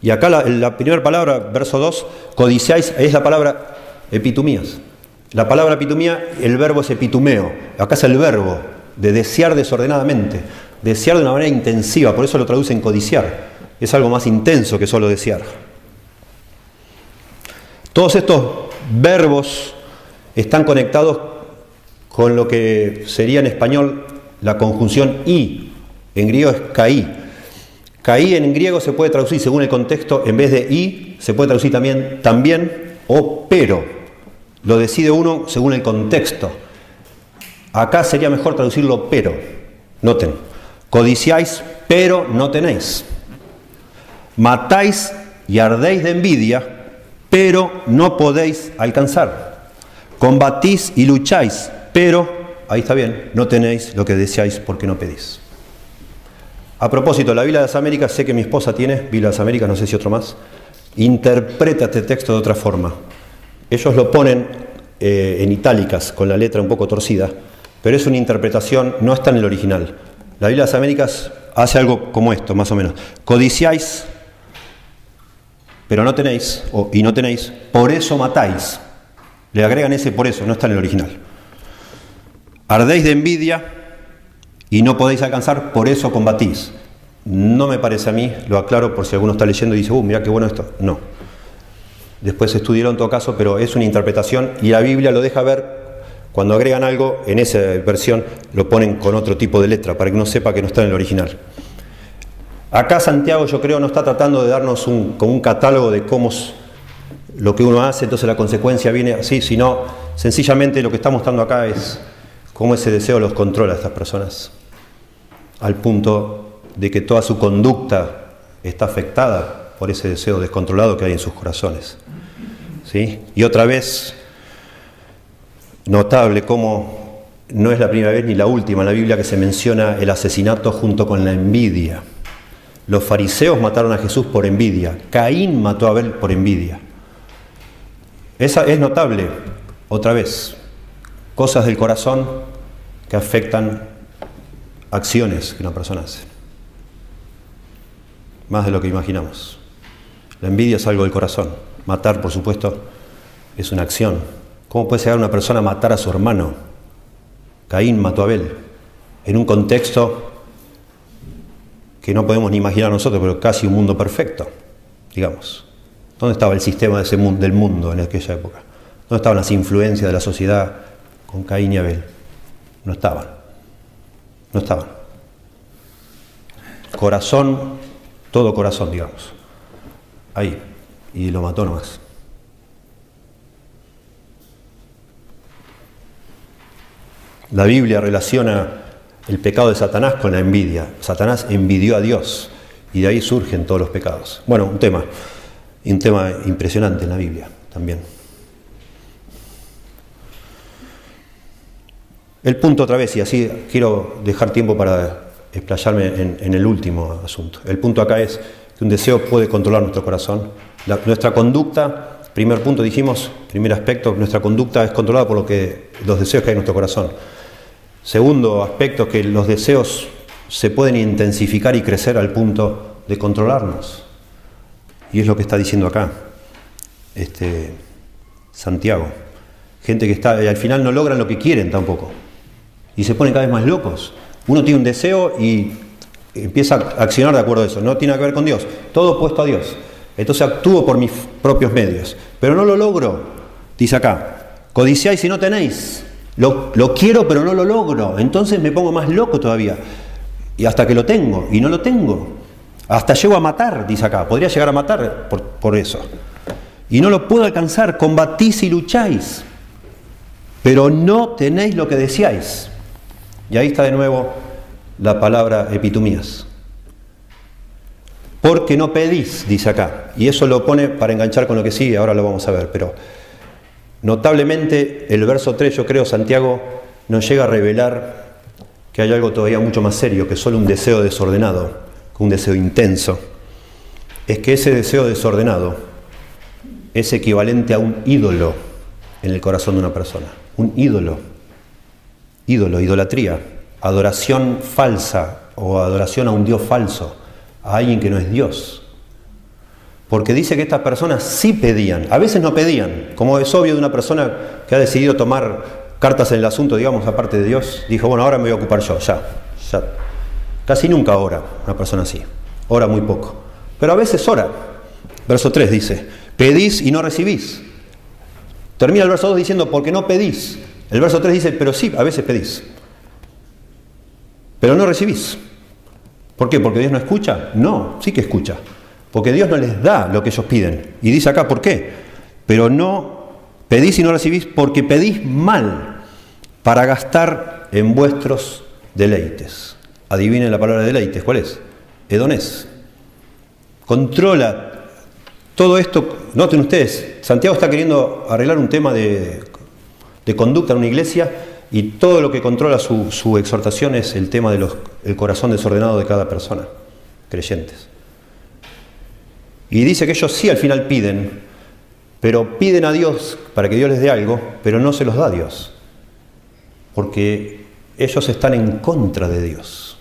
Y acá la, primera palabra, verso 2, codiciáis, es la palabra epitumías. La palabra epitumía, el verbo es epitumeo. Acá es el verbo de desear desordenadamente, desear de una manera intensiva, por eso lo traducen codiciar. Es algo más intenso que solo desear. Todos estos verbos están conectados con lo que sería en español la conjunción y. En griego es caí. Caí en griego se puede traducir según el contexto, en vez de y, se puede traducir también también o pero. Lo decide uno según el contexto. Acá sería mejor traducirlo pero. Noten. Codiciáis, pero no tenéis. Matáis y ardéis de envidia, pero no podéis alcanzar. Combatís y lucháis, pero, ahí está bien, no tenéis lo que deseáis porque no pedís. A propósito, la Biblia de las Américas, sé que mi esposa tiene, Biblia de las Américas, no sé si otro más, interpreta este texto de otra forma. Ellos lo ponen eh, en itálicas, con la letra un poco torcida, pero es una interpretación, no está en el original. La Biblia de las Américas hace algo como esto, más o menos. Codiciáis, pero no tenéis, y no tenéis, por eso matáis. Le agregan ese por eso, no está en el original. Ardéis de envidia y no podéis alcanzar, por eso combatís. No me parece a mí, lo aclaro por si alguno está leyendo y dice, uh, mira qué bueno esto. No. Después se estudiaron en todo caso, pero es una interpretación y la Biblia lo deja ver. Cuando agregan algo, en esa versión lo ponen con otro tipo de letra, para que uno sepa que no está en el original. Acá Santiago yo creo no está tratando de darnos un, un catálogo de cómo lo que uno hace, entonces la consecuencia viene así, sino sencillamente lo que está mostrando acá es cómo ese deseo los controla a estas personas, al punto de que toda su conducta está afectada por ese deseo descontrolado que hay en sus corazones. Y otra vez, notable cómo no es la primera vez ni la última en la Biblia que se menciona el asesinato junto con la envidia. Los fariseos mataron a Jesús por envidia, Caín mató a Abel por envidia. Esa es notable, otra vez, cosas del corazón que afectan acciones que una persona hace. Más de lo que imaginamos. La envidia es algo del corazón. Matar, por supuesto, es una acción. ¿Cómo puede llegar una persona a matar a su hermano? Caín mató a Abel. En un contexto que no podemos ni imaginar nosotros, pero casi un mundo perfecto, digamos. ¿Dónde estaba el sistema de ese del mundo en aquella época? ¿Dónde estaban las influencias de la sociedad con Caín y Abel? No estaban. No estaban. Corazón, todo corazón, digamos. Ahí. Y lo mató nomás. La Biblia relaciona el pecado de Satanás con la envidia. Satanás envidió a Dios y de ahí surgen todos los pecados. Bueno, un tema. Un tema impresionante en la Biblia también. El punto otra vez, y así quiero dejar tiempo para explayarme en, el último asunto. El punto acá es que un deseo puede controlar nuestro corazón. Nuestra conducta, primer punto dijimos, primer aspecto, nuestra conducta es controlada por lo que, los deseos que hay en nuestro corazón. Segundo aspecto, que los deseos se pueden intensificar y crecer al punto de controlarnos. Y es lo que está diciendo acá este, Santiago. Gente que está, y al final no logran lo que quieren tampoco. Y se ponen cada vez más locos. Uno tiene un deseo y empieza a accionar de acuerdo a eso. No tiene que ver con Dios. Todo opuesto a Dios. Entonces actúo por mis propios medios. Pero no lo logro, dice acá. Codiciáis si no tenéis. Lo, lo, quiero pero no lo logro. Entonces me pongo más loco todavía. Y hasta que lo tengo. Y no lo tengo. Hasta llego a matar, dice acá. Podría llegar a matar por, eso. Y no lo puedo alcanzar. Combatís y lucháis. pero no tenéis lo que decíais. Y ahí está de nuevo la palabra epitumías. Porque no pedís, dice acá. Y eso lo pone para enganchar con lo que sigue, ahora lo vamos a ver. Pero notablemente el verso 3, yo creo, Santiago nos llega a revelar que hay algo todavía mucho más serio que solo un deseo desordenado, un deseo intenso. Es que ese deseo desordenado es equivalente a un ídolo en el corazón de una persona. Un ídolo. Ídolo, idolatría. Adoración falsa o adoración a un Dios falso a alguien que no es Dios. Porque dice que estas personas sí pedían, a veces no pedían, como es obvio de una persona que ha decidido tomar cartas en el asunto, digamos, aparte de Dios, dijo, bueno, ahora me voy a ocupar yo, ya, ya. Casi nunca ora una persona así, ora muy poco. Pero a veces ora. Verso 3 dice, pedís y no recibís. Termina el verso 2 diciendo, porque no pedís. El verso 3 dice, pero sí, a veces pedís. Pero no recibís. ¿Por qué? ¿Porque Dios no escucha? No, sí que escucha. Porque Dios no les da lo que ellos piden. Y dice acá, ¿por qué? Pero no pedís y no recibís porque pedís mal para gastar en vuestros deleites. Adivinen la palabra deleites, ¿cuál es? Hedonés. Controla todo esto. Noten ustedes, Santiago está queriendo arreglar un tema de, de conducta en una iglesia y todo lo que controla su, exhortación es el tema del corazón desordenado de cada persona, creyentes. Y dice que ellos sí al final piden, pero piden a Dios para que Dios les dé algo, pero no se los da Dios, porque ellos están en contra de Dios,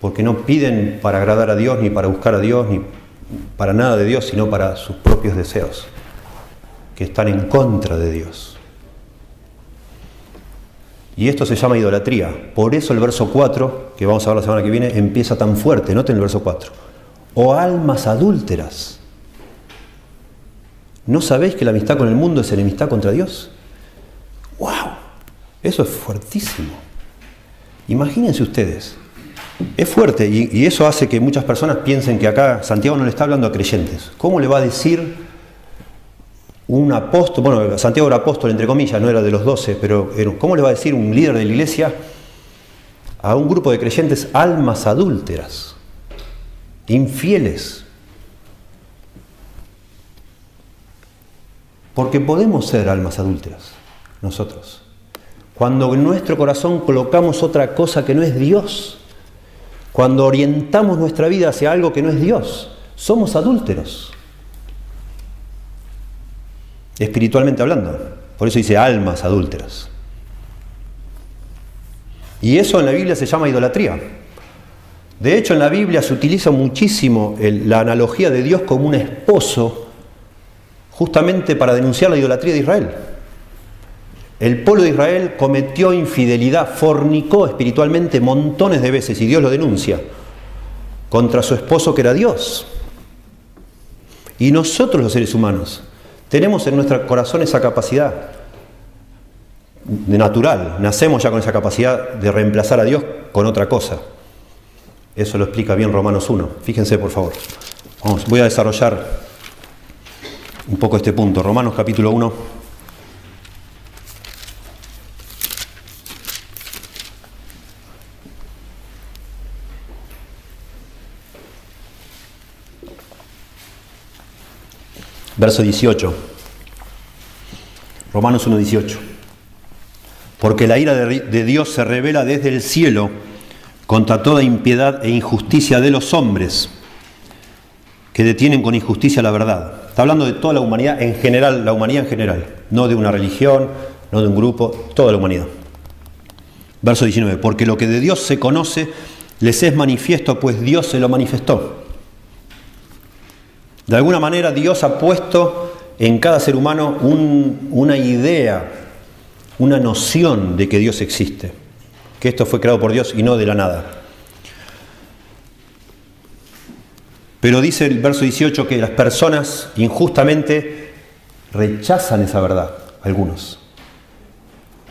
porque no piden para agradar a Dios, ni para buscar a Dios, ni para nada de Dios, sino para sus propios deseos, que están en contra de Dios. Y esto se llama idolatría. Por eso el verso 4, que vamos a ver la semana que viene, empieza tan fuerte. Noten el verso 4. O almas adúlteras. ¿No sabéis que la amistad con el mundo es enemistad contra Dios? ¡Wow! Eso es fuertísimo. Imagínense ustedes. Es fuerte y, y eso hace que muchas personas piensen que acá Santiago no le está hablando a creyentes. ¿Cómo le va a decir un apóstol, bueno, Santiago era apóstol, entre comillas, no era de los doce, pero ¿cómo le va a decir un líder de la iglesia a un grupo de creyentes almas adúlteras, infieles? Porque podemos ser almas adúlteras, nosotros. Cuando en nuestro corazón colocamos otra cosa que no es Dios, cuando orientamos nuestra vida hacia algo que no es Dios, somos adúlteros espiritualmente hablando. Por eso dice almas adúlteras. Y eso en la Biblia se llama idolatría. De hecho, en la Biblia se utiliza muchísimo la analogía de Dios como un esposo, justamente para denunciar la idolatría de Israel. El pueblo de Israel cometió infidelidad, fornicó espiritualmente montones de veces, y Dios lo denuncia, contra su esposo que era Dios. Y nosotros los seres humanos tenemos en nuestro corazón esa capacidad de natural, nacemos ya con esa capacidad de reemplazar a Dios con otra cosa. Eso lo explica bien Romanos 1. Fíjense, por favor. Vamos, voy a desarrollar un poco este punto. Romanos capítulo 1. Verso 18. Romanos 1.18. Porque la ira de Dios se revela desde el cielo contra toda impiedad e injusticia de los hombres que detienen con injusticia la verdad. Está hablando de toda la humanidad en general, la humanidad en general, no de una religión, no de un grupo, toda la humanidad. Verso 19, porque lo que de Dios se conoce les es manifiesto, pues Dios se lo manifestó. De alguna manera Dios ha puesto en cada ser humano una idea, una noción de que Dios existe, que esto fue creado por Dios y no de la nada. Pero dice el verso 18 que las personas injustamente rechazan esa verdad, algunos.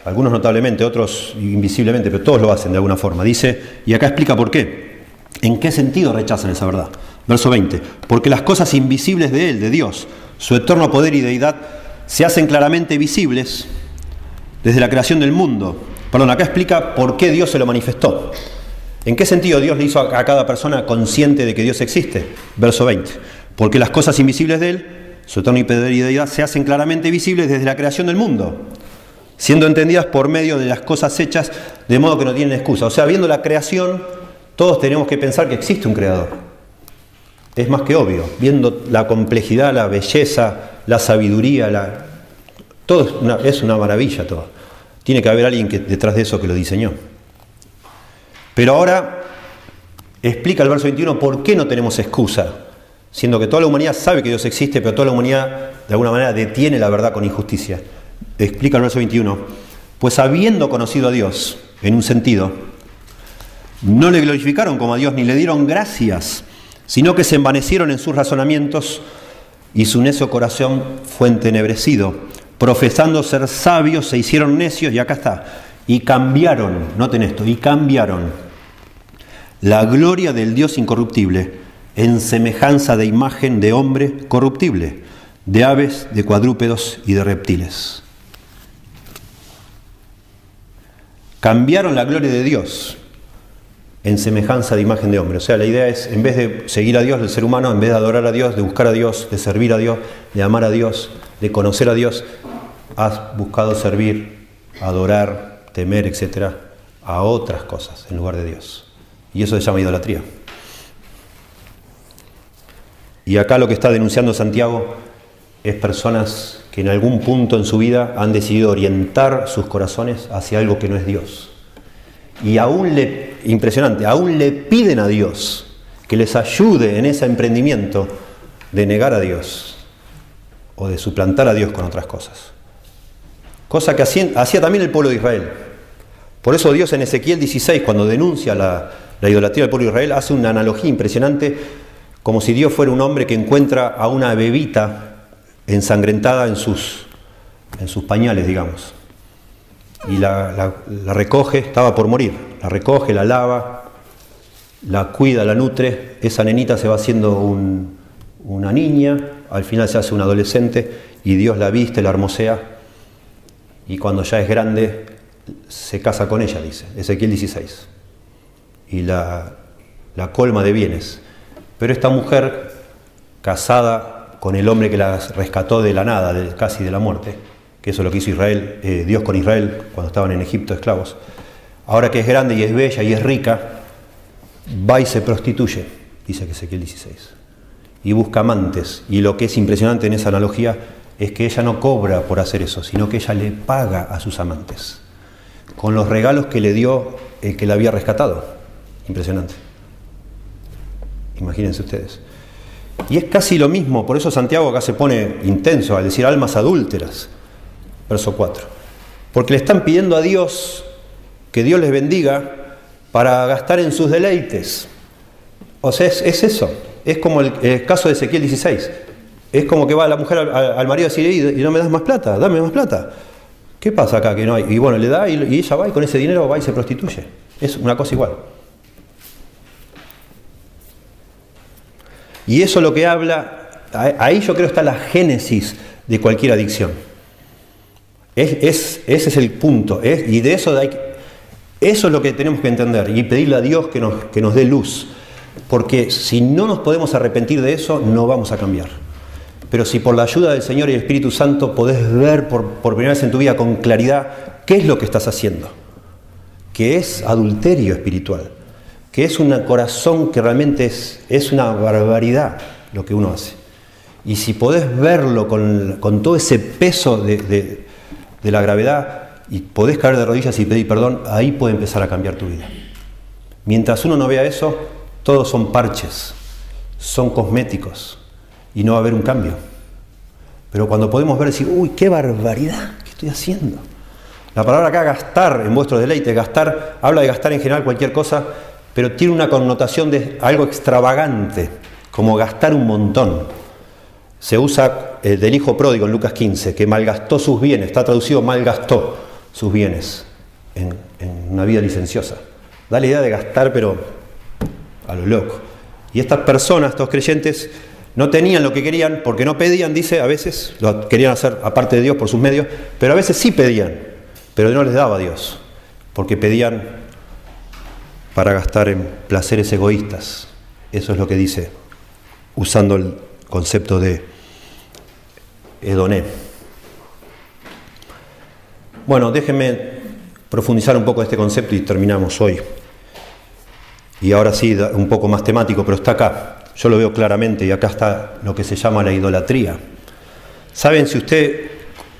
Algunos notablemente, otros invisiblemente, pero todos lo hacen de alguna forma. Dice, y acá explica por qué. ¿En qué sentido rechazan esa verdad? Verso 20. Porque las cosas invisibles de Él, de Dios, su eterno poder y deidad, se hacen claramente visibles desde la creación del mundo. Perdón, acá explica por qué Dios se lo manifestó. ¿En qué sentido Dios le hizo a cada persona consciente de que Dios existe? Verso 20. Porque las cosas invisibles de Él, su eterna identidad, se hacen claramente visibles desde la creación del mundo, siendo entendidas por medio de las cosas hechas, de modo que no tienen excusa. O sea, viendo la creación, todos tenemos que pensar que existe un creador. Es más que obvio, viendo la complejidad, la belleza, la sabiduría, todo es una, es una maravilla todo. Tiene que haber alguien que, detrás de eso que lo diseñó. Pero ahora explica el verso 21 por qué no tenemos excusa, siendo que toda la humanidad sabe que Dios existe, pero toda la humanidad de alguna manera detiene la verdad con injusticia. Explica el verso 21, pues habiendo conocido a Dios, en un sentido, no le glorificaron como a Dios ni le dieron gracias, sino que se envanecieron en sus razonamientos y su necio corazón fue entenebrecido. Profesando ser sabios, se hicieron necios y acá está. Y cambiaron, noten esto, y cambiaron la gloria del Dios incorruptible en semejanza de imagen de hombre corruptible, de aves, de cuadrúpedos y de reptiles. Cambiaron la gloria de Dios en semejanza de imagen de hombre. O sea, la idea es, en vez de seguir a Dios, el ser humano, en vez de adorar a Dios, de buscar a Dios, de servir a Dios, de amar a Dios, de conocer a Dios, has buscado servir, adorar, temer, etcétera, a otras cosas en lugar de Dios. Y eso se llama idolatría. Y acá lo que está denunciando Santiago es personas que en algún punto en su vida han decidido orientar sus corazones hacia algo que no es Dios. Y aún le, impresionante, aún le piden a Dios que les ayude en ese emprendimiento de negar a Dios o de suplantar a Dios con otras cosas. Cosa que hacía, también el pueblo de Israel. Por eso Dios en Ezequiel 16, cuando denuncia la, la idolatría del pueblo de Israel, hace una analogía impresionante, como si Dios fuera un hombre que encuentra a una bebita ensangrentada en sus, en sus pañales, digamos y la, recoge, estaba por morir, la recoge, la lava, la cuida, la nutre, esa nenita se va haciendo una niña, al final se hace un adolescente y Dios la viste, la hermosea y cuando ya es grande se casa con ella, dice Ezequiel 16, y la, la colma de bienes. Pero esta mujer, casada con el hombre que la rescató de la nada, casi de la muerte, que eso es lo que hizo Israel, eh, Dios con Israel cuando estaban en Egipto esclavos. Ahora que es grande y es bella y es rica, va y se prostituye, dice Ezequiel 16, y busca amantes. Y lo que es impresionante en esa analogía es que ella no cobra por hacer eso, sino que ella le paga a sus amantes con los regalos que le dio el que la había rescatado. Impresionante. Imagínense ustedes. Y es casi lo mismo, por eso Santiago acá se pone intenso al decir almas adúlteras verso 4. Porque le están pidiendo a Dios que Dios les bendiga para gastar en sus deleites. O sea, es, eso. Es como el, caso de Ezequiel 16. Es como que va la mujer al, marido a decir, y, no me das más plata, dame más plata. ¿Qué pasa acá que no hay? Y bueno, le da y, ella va y con ese dinero va y se prostituye. Es una cosa igual. Y eso es lo que habla, ahí yo creo está la génesis de cualquier adicción. Es, ese es el punto. y de eso, eso es lo que tenemos que entender y pedirle a Dios que nos, que nos dé luz. Porque si no nos podemos arrepentir de eso, no vamos a cambiar. Pero si por la ayuda del Señor y el Espíritu Santo podés ver por, por primera vez en tu vida con claridad qué es lo que estás haciendo, que es adulterio espiritual, que es un corazón que realmente es, es una barbaridad lo que uno hace. Y si podés verlo con, con todo ese peso de de la gravedad y podés caer de rodillas y pedir perdón, ahí puede empezar a cambiar tu vida. Mientras uno no vea eso, todos son parches, son cosméticos y no va a haber un cambio. Pero cuando podemos ver decir, uy, qué barbaridad, ¿qué estoy haciendo? La palabra acá, gastar en vuestro deleite, gastar, habla de gastar en general cualquier cosa, pero tiene una connotación de algo extravagante, como gastar un montón. Se usa eh, del hijo pródigo en Lucas 15, que malgastó sus bienes, está traducido malgastó sus bienes en, una vida licenciosa. Da la idea de gastar, pero a lo loco. Y estas personas, estos creyentes, no tenían lo que querían porque no pedían, dice, a veces, lo querían hacer aparte de Dios por sus medios, pero a veces sí pedían. pero no les daba a Dios, porque pedían para gastar en placeres egoístas. Eso es lo que dice, usando el concepto de Edoné. Bueno, déjenme profundizar un poco este concepto y terminamos hoy. Y ahora sí, un poco más temático, pero está acá. Yo lo veo claramente y acá está lo que se llama la idolatría. Saben, si usted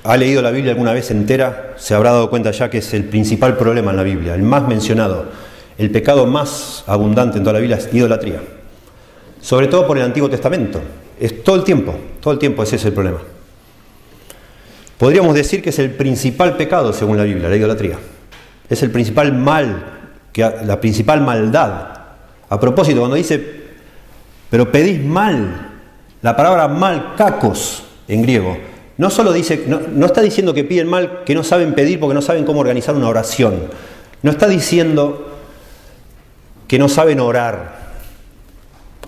ha leído la Biblia alguna vez entera, se habrá dado cuenta ya que es el principal problema en la Biblia, el más mencionado, el pecado más abundante en toda la Biblia es idolatría. Sobre todo por el Antiguo Testamento. Es todo el tiempo, todo el tiempo ese es el problema. Podríamos decir que es el principal pecado según la Biblia, la idolatría. Es el principal mal, la principal maldad. A propósito, cuando dice, pero pedís mal, la palabra mal, cacos en griego, no solo dice, no, está diciendo que piden mal, que no saben pedir porque no saben cómo organizar una oración. No está diciendo que no saben orar.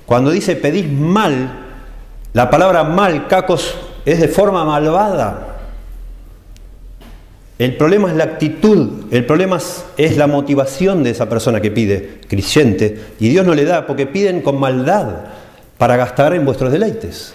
Cuando dice pedís mal, la palabra mal, cacos, es de forma malvada. El problema es la actitud, el problema es la motivación de esa persona que pide, creyente, y Dios no le da porque piden con maldad para gastar en vuestros deleites.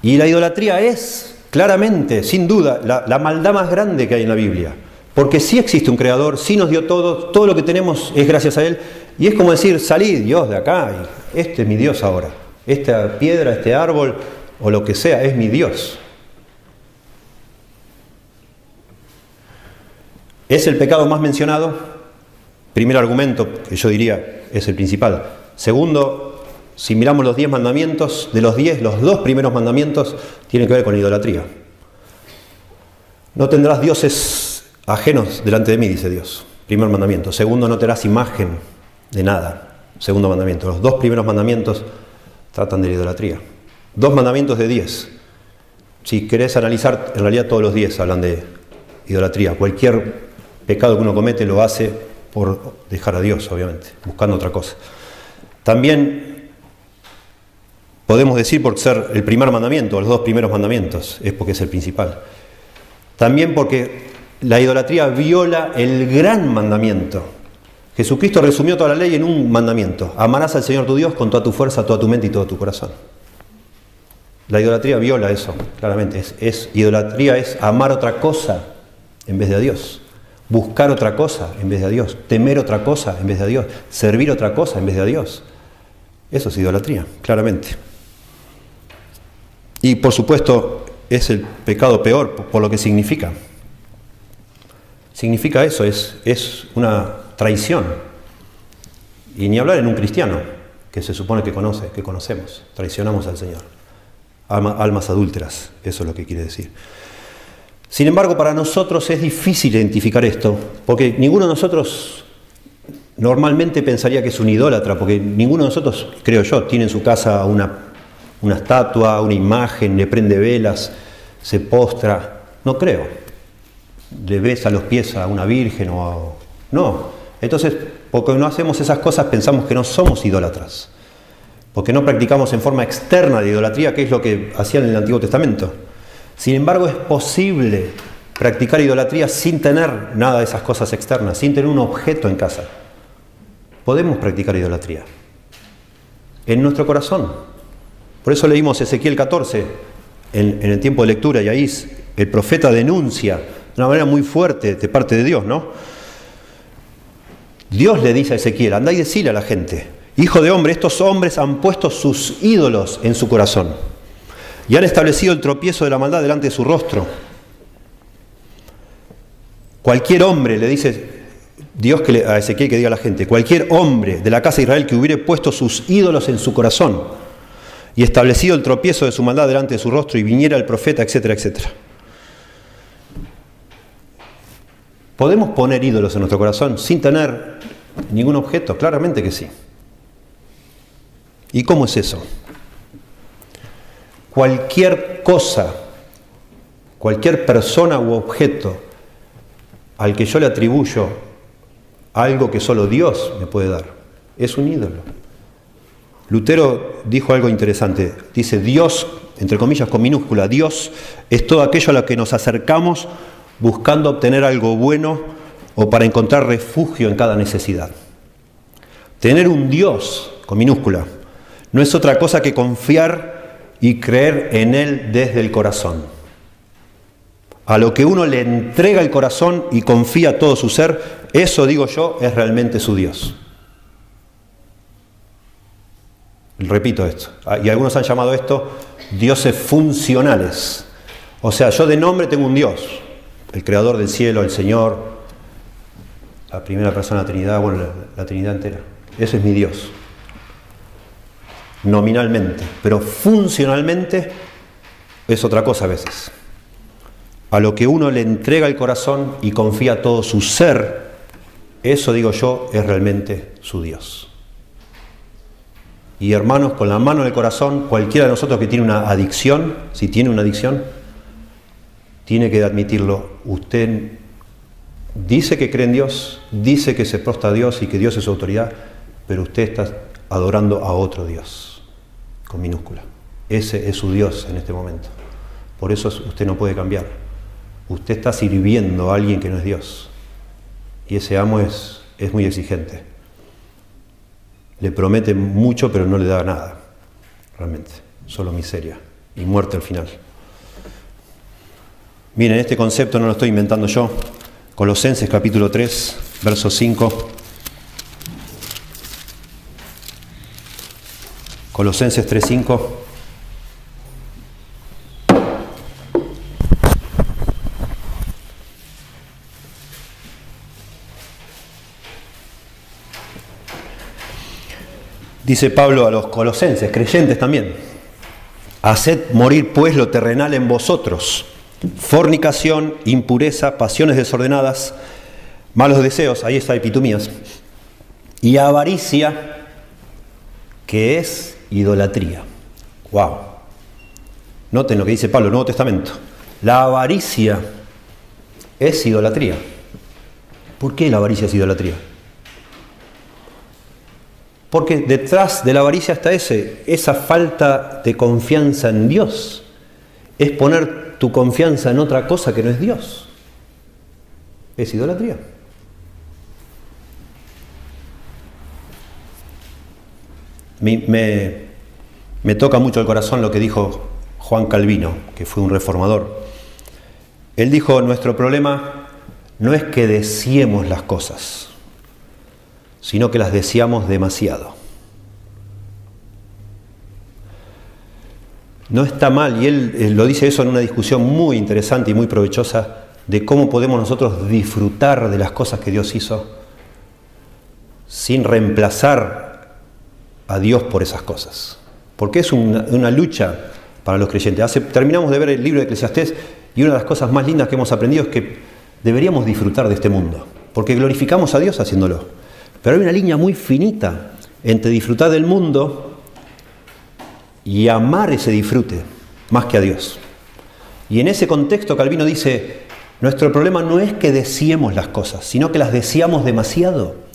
Y la idolatría es, claramente, sin duda, la, maldad más grande que hay en la Biblia. Porque sí existe un creador, sí nos dio todo, todo lo que tenemos es gracias a Él. Y es como decir, salí Dios de acá, y este es mi Dios ahora. Esta piedra, este árbol o lo que sea, es mi Dios. ¿Es el pecado más mencionado? Primer argumento, que yo diría es el principal. Segundo, si miramos los diez mandamientos, de los diez, los dos primeros mandamientos tienen que ver con idolatría. No tendrás dioses ajenos delante de mí, dice Dios. Primer mandamiento. Segundo, no tendrás imagen de nada. Segundo mandamiento. Los dos primeros mandamientos tratan de la idolatría. Dos mandamientos de diez. Si querés analizar, en realidad todos los diez hablan de idolatría. Cualquier pecado que uno comete lo hace por dejar a Dios, obviamente, buscando otra cosa. También Podemos decir por ser el primer mandamiento, los dos primeros mandamientos, es porque es el principal. También porque la idolatría viola el gran mandamiento. Jesucristo resumió toda la ley en un mandamiento. Amarás al Señor tu Dios con toda tu fuerza, toda tu mente y todo tu corazón. La idolatría viola eso, claramente. Es, idolatría es amar otra cosa en vez de a Dios. Buscar otra cosa en vez de a Dios. Temer otra cosa en vez de a Dios. Servir otra cosa en vez de a Dios. Eso es idolatría, claramente. Y por supuesto es el pecado peor por lo que significa. Significa eso, es, es una traición. Y ni hablar en un cristiano, que se supone que conoce, que conocemos. Traicionamos al Señor. almas adúlteras, eso es lo que quiere decir. Sin embargo, para nosotros es difícil identificar esto, porque ninguno de nosotros normalmente pensaría que es un idólatra, porque ninguno de nosotros, creo yo, tiene en su casa una una estatua, una imagen, le prende velas, se postra. No creo. Le besa los pies a una virgen o a... No. Entonces, porque no hacemos esas cosas, pensamos que no somos idólatras. Porque no practicamos en forma externa de idolatría, que es lo que hacían en el Antiguo Testamento. Sin embargo, es posible practicar idolatría sin tener nada de esas cosas externas, sin tener un objeto en casa. Podemos practicar idolatría. En nuestro corazón, por eso leímos Ezequiel 14 en, el tiempo de lectura y ahí el profeta denuncia de una manera muy fuerte de parte de Dios, ¿no? Dios le dice a Ezequiel, anda y decile a la gente, hijo de hombre, estos hombres han puesto sus ídolos en su corazón y han establecido el tropiezo de la maldad delante de su rostro. Cualquier hombre, le dice Dios que a Ezequiel que diga a la gente, cualquier hombre de la casa de Israel que hubiere puesto sus ídolos en su corazón, y establecido el tropiezo de su maldad delante de su rostro y viniera el profeta, etcétera, etcétera. ¿Podemos poner ídolos en nuestro corazón sin tener ningún objeto? Claramente que sí. ¿Y cómo es eso? Cualquier cosa, cualquier persona u objeto al que yo le atribuyo algo que solo Dios me puede dar, es un ídolo. Lutero dijo algo interesante. Dice, Dios, entre comillas con minúscula, Dios es todo aquello a lo que nos acercamos buscando obtener algo bueno o para encontrar refugio en cada necesidad. Tener un Dios, con minúscula, no es otra cosa que confiar y creer en Él desde el corazón. A lo que uno le entrega el corazón y confía todo su ser, eso digo yo, es realmente su Dios. Repito esto, ah, y algunos han llamado esto dioses funcionales. O sea, yo de nombre tengo un Dios, el creador del cielo, el Señor, la primera persona de la Trinidad, bueno, la, Trinidad entera. Ese es mi Dios. Nominalmente, pero funcionalmente es otra cosa a veces. A lo que uno le entrega el corazón y confía todo su ser, eso digo yo es realmente su Dios. Y hermanos, con la mano en el corazón, cualquiera de nosotros que tiene una adicción, si tiene una adicción, tiene que admitirlo. Usted dice que cree en Dios, dice que se prostra a Dios y que Dios es su autoridad, pero usted está adorando a otro Dios, con minúscula. Ese es su Dios en este momento. Por eso usted no puede cambiar. Usted está sirviendo a alguien que no es Dios. Y ese amo es, es muy exigente le promete mucho pero no le da nada, realmente, solo miseria y muerte al final. Miren, este concepto no lo estoy inventando yo. Colosenses capítulo 3, verso 5. Colosenses 3, 5. Dice Pablo a los colosenses, creyentes también, haced morir pues lo terrenal en vosotros, fornicación, impureza, pasiones desordenadas, malos deseos, ahí está epitumías, y avaricia, que es idolatría. Wow. Noten lo que dice Pablo, Nuevo Testamento. La avaricia es idolatría. ¿Por qué la avaricia es idolatría? Porque detrás de la avaricia está ese, esa falta de confianza en Dios. Es poner tu confianza en otra cosa que no es Dios. Es idolatría. Me, me toca mucho el corazón lo que dijo Juan Calvino, que fue un reformador. Él dijo, nuestro problema no es que deseemos las cosas, sino que las deseamos demasiado. No está mal, y él, lo dice eso en una discusión muy interesante y muy provechosa de cómo podemos nosotros disfrutar de las cosas que Dios hizo sin reemplazar a Dios por esas cosas. Porque es una, lucha para los creyentes. terminamos de ver el libro de Eclesiastés y una de las cosas más lindas que hemos aprendido es que deberíamos disfrutar de este mundo, porque glorificamos a Dios haciéndolo. Pero hay una línea muy finita entre disfrutar del mundo y amar ese disfrute más que a Dios. Y en ese contexto Calvino dice, nuestro problema no es que deseemos las cosas, sino que las deseamos demasiado.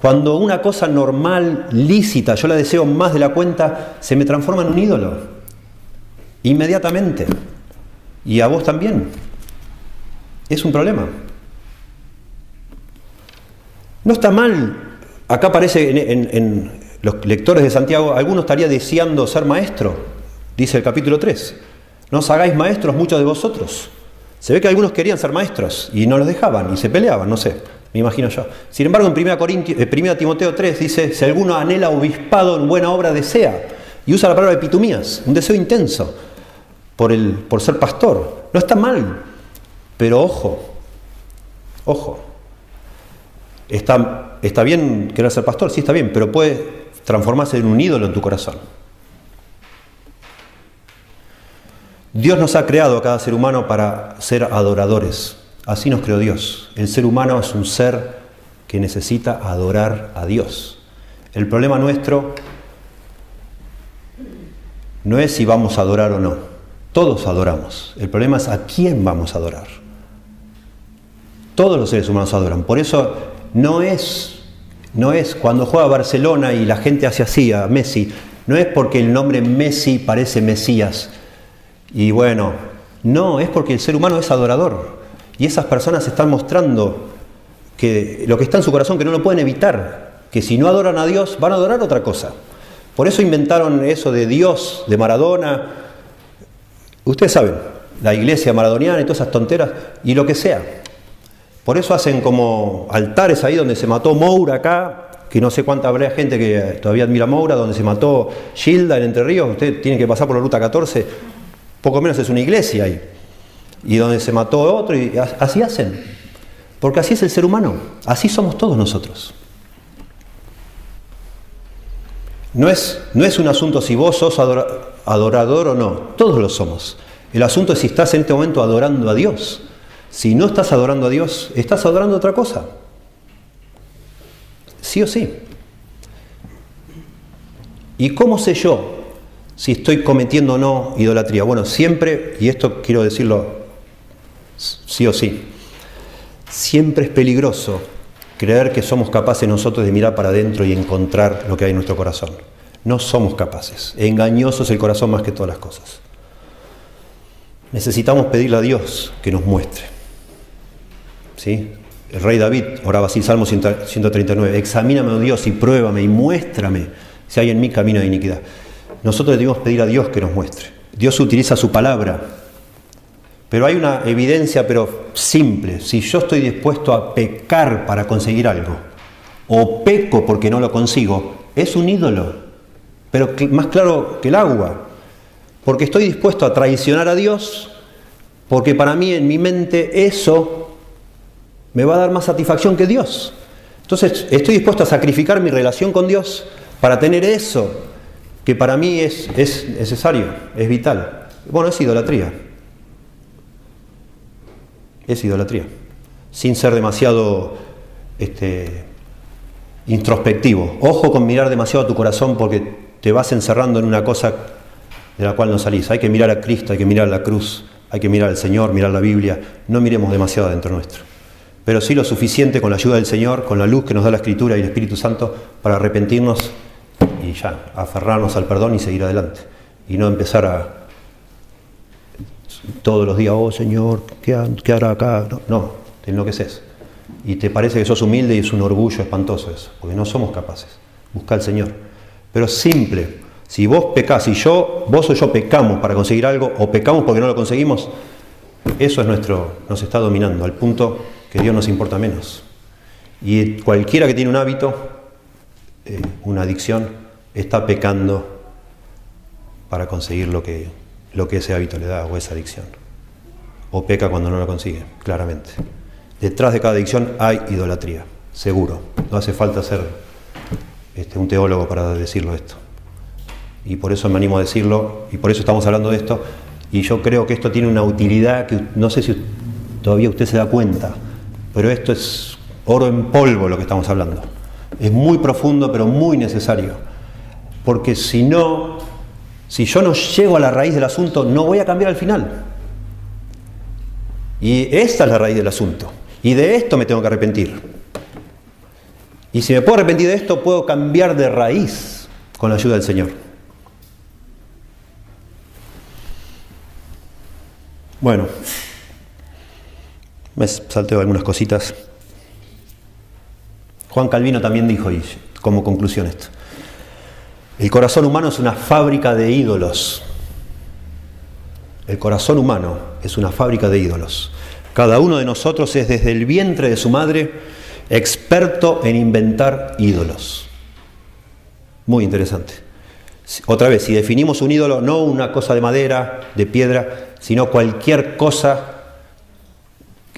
Cuando una cosa normal, lícita, yo la deseo más de la cuenta, se me transforma en un ídolo. Inmediatamente. Y a vos también. Es un problema. No está mal, acá aparece en, los lectores de Santiago, alguno estaría deseando ser maestro, dice el capítulo 3. No os hagáis maestros muchos de vosotros. Se ve que algunos querían ser maestros y no los dejaban y se peleaban, no sé, me imagino yo. Sin embargo, en 1, Corintio, 1 eh, Timoteo 3 dice, si alguno anhela obispado en buena obra, desea. Y usa la palabra epitumías, un deseo intenso por, el, por ser pastor. No está mal, pero ojo, ojo, Está, está bien querer ser pastor, sí está bien, pero puede transformarse en un ídolo en tu corazón. Dios nos ha creado a cada ser humano para ser adoradores. Así nos creó Dios. El ser humano es un ser que necesita adorar a Dios. El problema nuestro no es si vamos a adorar o no. Todos adoramos. El problema es a quién vamos a adorar. Todos los seres humanos adoran. Por eso no es, no es cuando juega Barcelona y la gente hace así a Messi, no es porque el nombre Messi parece Mesías. Y bueno, no, es porque el ser humano es adorador. Y esas personas están mostrando que lo que está en su corazón, que no lo pueden evitar, que si no adoran a Dios, van a adorar otra cosa. Por eso inventaron eso de Dios, de Maradona. Ustedes saben, la iglesia maradoniana y todas esas tonteras, y lo que sea. Por eso hacen como altares ahí donde se mató Moura acá, que no sé cuánta habrá gente que todavía admira Moura, donde se mató Gilda en Entre Ríos, usted tiene que pasar por la ruta 14, poco menos es una iglesia ahí. Y donde se mató otro, y así hacen. Porque así es el ser humano, así somos todos nosotros. No es, no es un asunto si vos sos adorador o no, todos lo somos. El asunto es si estás en este momento adorando a Dios. Si no estás adorando a Dios, estás adorando otra cosa. Sí o sí. ¿Y cómo sé yo si estoy cometiendo o no idolatría? Bueno, siempre, y esto quiero decirlo sí o sí, siempre es peligroso creer que somos capaces nosotros de mirar para adentro y encontrar lo que hay en nuestro corazón. No somos capaces. Engañoso es el corazón más que todas las cosas. Necesitamos pedirle a Dios que nos muestre. ¿Sí? El rey David oraba así, Salmo 139, examíname, oh Dios, y pruébame y muéstrame si hay en mí camino de iniquidad. Nosotros debemos pedir a Dios que nos muestre. Dios utiliza su palabra, pero hay una evidencia, pero simple. Si yo estoy dispuesto a pecar para conseguir algo, o peco porque no lo consigo, es un ídolo, pero más claro que el agua, porque estoy dispuesto a traicionar a Dios, porque para mí en mi mente eso me va a dar más satisfacción que Dios. Entonces estoy dispuesto a sacrificar mi relación con Dios para tener eso que para mí es, es necesario, es vital. Bueno, es idolatría. Es idolatría. Sin ser demasiado este, introspectivo. Ojo con mirar demasiado a tu corazón porque te vas encerrando en una cosa de la cual no salís. Hay que mirar a Cristo, hay que mirar la cruz, hay que mirar al Señor, mirar la Biblia. No miremos demasiado dentro nuestro pero sí lo suficiente con la ayuda del Señor, con la luz que nos da la Escritura y el Espíritu Santo para arrepentirnos y ya, aferrarnos al perdón y seguir adelante. Y no empezar a todos los días, oh Señor, ¿qué, hará acá? No, no, te enloqueces. Y te parece que sos humilde y es un orgullo espantoso eso, porque no somos capaces. Busca al Señor. Pero simple, si vos pecás y yo, vos o yo pecamos para conseguir algo, o pecamos porque no lo conseguimos, eso es nuestro, nos está dominando, al punto que Dios nos importa menos. Y cualquiera que tiene un hábito, eh, una adicción, está pecando para conseguir lo que, lo que ese hábito le da o esa adicción. O peca cuando no lo consigue, claramente. Detrás de cada adicción hay idolatría, seguro. No hace falta ser este, un teólogo para decirlo esto. Y por eso me animo a decirlo, y por eso estamos hablando de esto. Y yo creo que esto tiene una utilidad que no sé si todavía usted se da cuenta pero esto es oro en polvo lo que estamos hablando. Es muy profundo, pero muy necesario. Porque si no, si yo no llego a la raíz del asunto, no voy a cambiar al final. Y esta es la raíz del asunto. Y de esto me tengo que arrepentir. Y si me puedo arrepentir de esto, puedo cambiar de raíz con la ayuda del Señor. Bueno, me salteo algunas cositas. Juan Calvino también dijo, y como conclusión esto, el corazón humano es una fábrica de ídolos. El corazón humano es una fábrica de ídolos. Cada uno de nosotros es desde el vientre de su madre experto en inventar ídolos. Muy interesante. Otra vez, si definimos un ídolo, no una cosa de madera, de piedra, sino cualquier cosa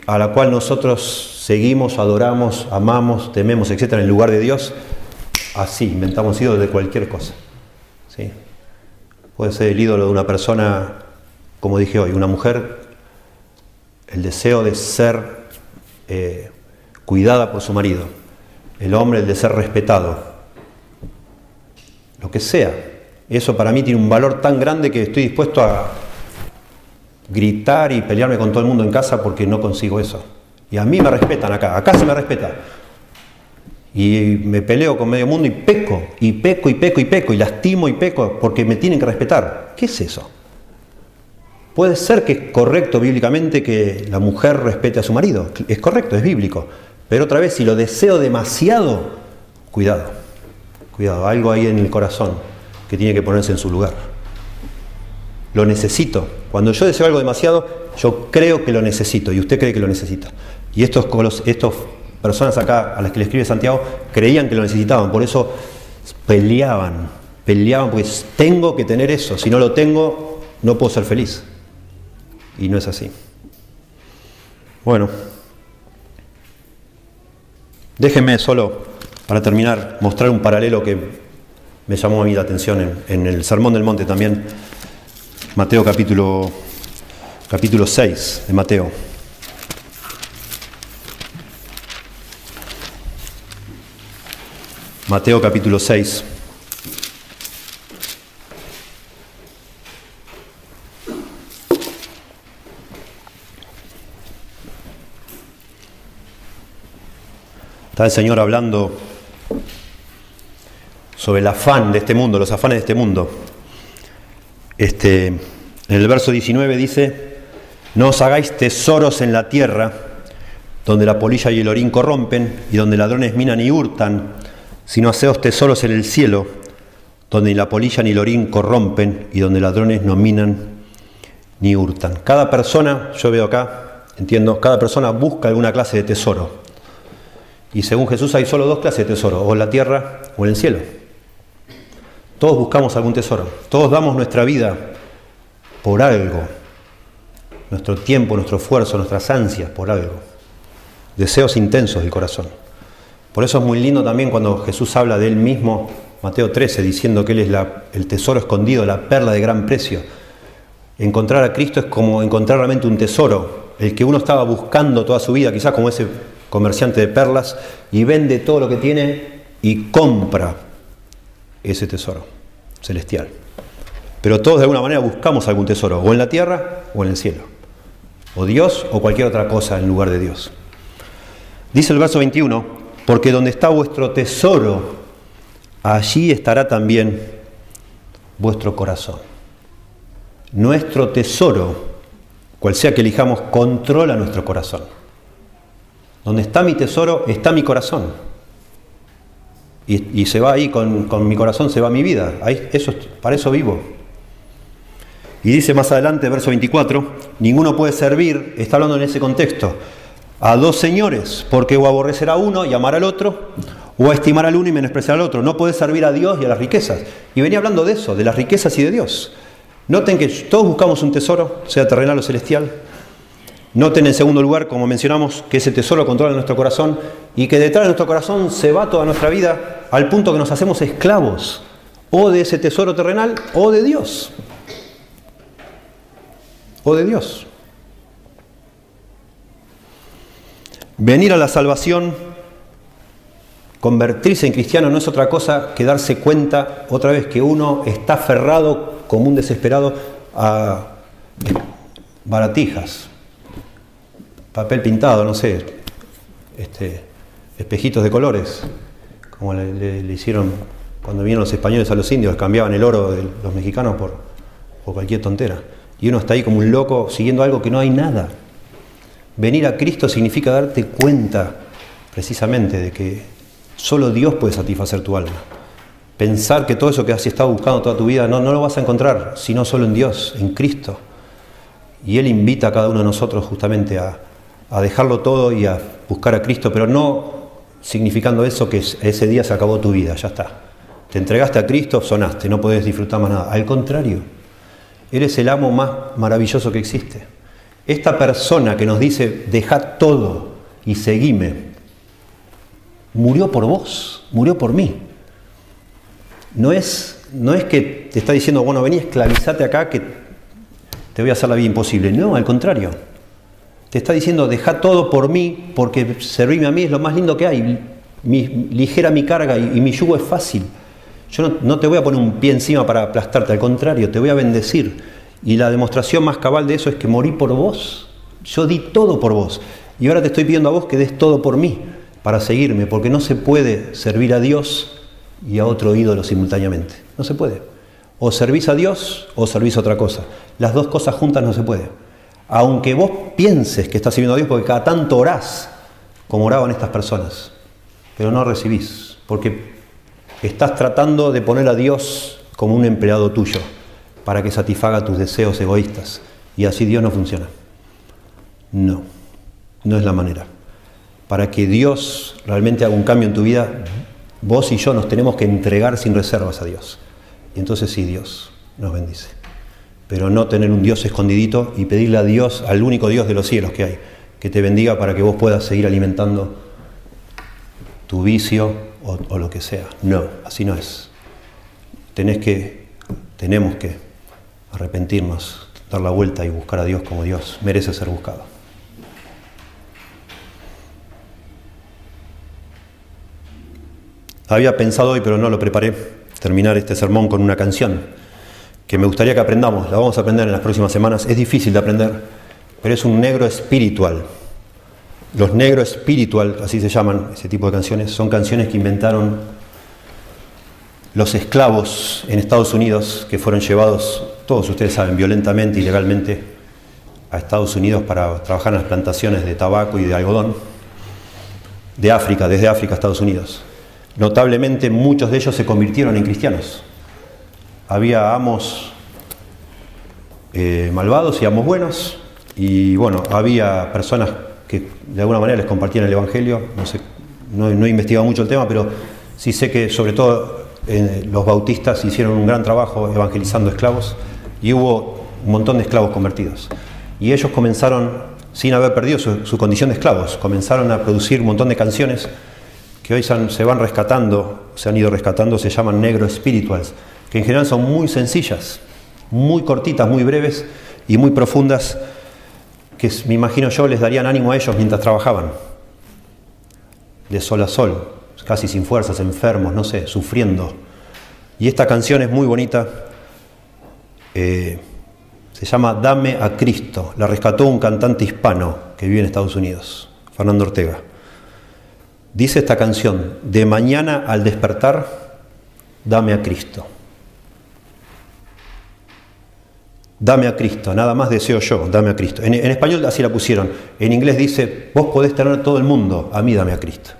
a la cual nosotros seguimos, adoramos, amamos, tememos, etcétera, en lugar de Dios, así inventamos ídolos de cualquier cosa. ¿sí? Puede ser el ídolo de una persona, como dije hoy, una mujer, el deseo de ser eh, cuidada por su marido, el hombre el de ser respetado, lo que sea. Eso para mí tiene un valor tan grande que estoy dispuesto a, gritar y pelearme con todo el mundo en casa porque no consigo eso. Y a mí me respetan acá, acá se me respeta. Y me peleo con medio mundo y peco, y peco, y peco, y peco, y lastimo y peco porque me tienen que respetar. ¿Qué es eso? Puede ser que es correcto bíblicamente que la mujer respete a su marido, es correcto, es bíblico, pero otra vez, si lo deseo demasiado, cuidado, cuidado, algo ahí en el corazón que tiene que ponerse en su lugar. Lo necesito. Cuando yo deseo algo demasiado, yo creo que lo necesito y usted cree que lo necesita. Y estos, estos personas acá a las que le escribe Santiago creían que lo necesitaban, por eso peleaban, peleaban, pues tengo que tener eso, si no lo tengo, no puedo ser feliz. Y no es así. Bueno, déjenme solo, para terminar, mostrar un paralelo que me llamó a mí la atención en, el Sermón del Monte también, Mateo capítulo, capítulo 6 de Mateo. Mateo capítulo 6. Está el Señor hablando sobre el afán de este mundo, los afanes de este mundo. Este, en el verso 19 dice, no os hagáis tesoros en la tierra, donde la polilla y el orín corrompen, y donde ladrones minan y hurtan, sino haceos tesoros en el cielo, donde ni la polilla ni el orín corrompen, y donde ladrones no minan ni hurtan. Cada persona, yo veo acá, entiendo, cada persona busca alguna clase de tesoro. Y según Jesús hay solo dos clases de tesoro, o en la tierra o en el cielo. Todos buscamos algún tesoro, todos damos nuestra vida por algo, nuestro tiempo, nuestro esfuerzo, nuestras ansias por algo, deseos intensos del corazón. Por eso es muy lindo también cuando Jesús habla de él mismo, Mateo 13, diciendo que él es el tesoro escondido, la perla de gran precio. Encontrar a Cristo es como encontrar realmente un tesoro, el que uno estaba buscando toda su vida, quizás como ese comerciante de perlas, y vende todo lo que tiene y compra ese tesoro celestial. Pero todos de alguna manera buscamos algún tesoro, o en la tierra o en el cielo, o Dios o cualquier otra cosa en lugar de Dios. Dice el verso 21, porque donde está vuestro tesoro, allí estará también vuestro corazón. Nuestro tesoro, cual sea que elijamos, controla nuestro corazón. Donde está mi tesoro, está mi corazón. Y, se va ahí, con, mi corazón se va mi vida. Ahí, eso, para eso vivo. Y dice más adelante, verso 24, ninguno puede servir, está hablando en ese contexto, a dos señores, porque o aborrecer a uno y amar al otro, o a estimar al uno y menospreciar al otro. No puede servir a Dios y a las riquezas. Y venía hablando de eso, de las riquezas y de Dios. Noten que todos buscamos un tesoro, sea terrenal o celestial, Noten en segundo lugar, como mencionamos, que ese tesoro controla nuestro corazón y que detrás de nuestro corazón se va toda nuestra vida al punto que nos hacemos esclavos o de ese tesoro terrenal o de Dios. O de Dios. Venir a la salvación, convertirse en cristiano no es otra cosa que darse cuenta otra vez que uno está aferrado como un desesperado a baratijas, papel pintado, no sé, este, espejitos de colores, como le, hicieron cuando vinieron los españoles a los indios, cambiaban el oro de los mexicanos por, por cualquier tontera. Y uno está ahí como un loco siguiendo algo que no hay nada. Venir a Cristo significa darte cuenta precisamente de que solo Dios puede satisfacer tu alma. Pensar que todo eso que has estado buscando toda tu vida no, no lo vas a encontrar, sino solo en Dios, en Cristo. Y Él invita a cada uno de nosotros justamente a, a dejarlo todo y a buscar a Cristo, pero no significando eso que ese día se acabó tu vida, ya está. Te entregaste a Cristo, sonaste, no puedes disfrutar más nada. Al contrario, eres el amo más maravilloso que existe. Esta persona que nos dice, deja todo y seguime, murió por vos, murió por mí. No es, no es que te está diciendo, bueno, vení, esclavizate acá que te voy a hacer la vida imposible. No, al contrario. Te está diciendo, deja todo por mí, porque servirme a mí es lo más lindo que hay. Ligera mi carga y, mi yugo es fácil. Yo no, te voy a poner un pie encima para aplastarte, al contrario, te voy a bendecir. Y la demostración más cabal de eso es que morí por vos. Yo di todo por vos. Y ahora te estoy pidiendo a vos que des todo por mí, para seguirme, porque no se puede servir a Dios y a otro ídolo simultáneamente. No se puede. O servís a Dios o servís a otra cosa. Las dos cosas juntas no se puede. Aunque vos pienses que estás sirviendo a Dios, porque cada tanto orás, como oraban estas personas, pero no recibís, porque estás tratando de poner a Dios como un empleado tuyo, para que satisfaga tus deseos egoístas. Y así Dios no funciona. No, no es la manera. Para que Dios realmente haga un cambio en tu vida, vos y yo nos tenemos que entregar sin reservas a Dios. Y entonces sí, Dios nos bendice. Pero no tener un Dios escondidito y pedirle a Dios, al único Dios de los cielos que hay, que te bendiga para que vos puedas seguir alimentando tu vicio o, lo que sea. No, así no es. Tenés que, tenemos que arrepentirnos, dar la vuelta y buscar a Dios como Dios merece ser buscado. Había pensado hoy, pero no lo preparé, terminar este sermón con una canción que me gustaría que aprendamos. La vamos a aprender en las próximas semanas. Es difícil de aprender, pero es un negro espiritual. Los negros espiritual, así se llaman ese tipo de canciones, son canciones que inventaron los esclavos en Estados Unidos que fueron llevados, todos ustedes saben, violentamente, ilegalmente a Estados Unidos para trabajar en las plantaciones de tabaco y de algodón de África, desde África a Estados Unidos. Notablemente muchos de ellos se convirtieron en cristianos. Había amos eh, malvados y amos buenos, y bueno, había personas que de alguna manera les compartían el Evangelio, no, sé, no, he investigado mucho el tema, pero sí sé que sobre todo eh, los bautistas hicieron un gran trabajo evangelizando esclavos y hubo un montón de esclavos convertidos. Y ellos comenzaron, sin haber perdido su, condición de esclavos, comenzaron a producir un montón de canciones que hoy se van rescatando, se han ido rescatando, se llaman negro spirituals, que en general son muy sencillas, muy cortitas, muy breves y muy profundas, que me imagino yo les darían ánimo a ellos mientras trabajaban, de sol a sol, casi sin fuerzas, enfermos, no sé, sufriendo. Y esta canción es muy bonita, eh, se llama Dame a Cristo, la rescató un cantante hispano que vive en Estados Unidos, Fernando Ortega. Dice esta canción, de mañana al despertar, dame a Cristo. Dame a Cristo, nada más deseo yo, dame a Cristo. En, español así la pusieron. En inglés dice, vos podés tener todo el mundo, a mí dame a Cristo.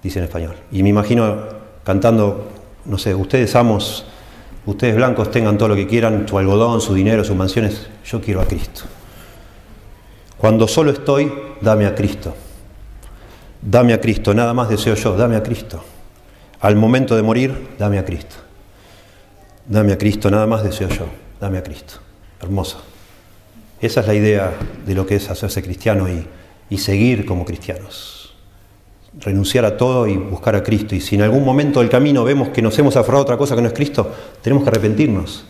Dice en español. Y me imagino cantando, no sé, ustedes amos, ustedes blancos tengan todo lo que quieran, su algodón, su dinero, sus mansiones, yo quiero a Cristo. Cuando solo estoy, dame a Cristo. Dame a Cristo, nada más deseo yo, dame a Cristo. Al momento de morir, dame a Cristo. Dame a Cristo, nada más deseo yo, dame a Cristo. Hermoso. Esa es la idea de lo que es hacerse cristiano y, y seguir como cristianos. Renunciar a todo y buscar a Cristo. Y si en algún momento del camino vemos que nos hemos aferrado a otra cosa que no es Cristo, tenemos que arrepentirnos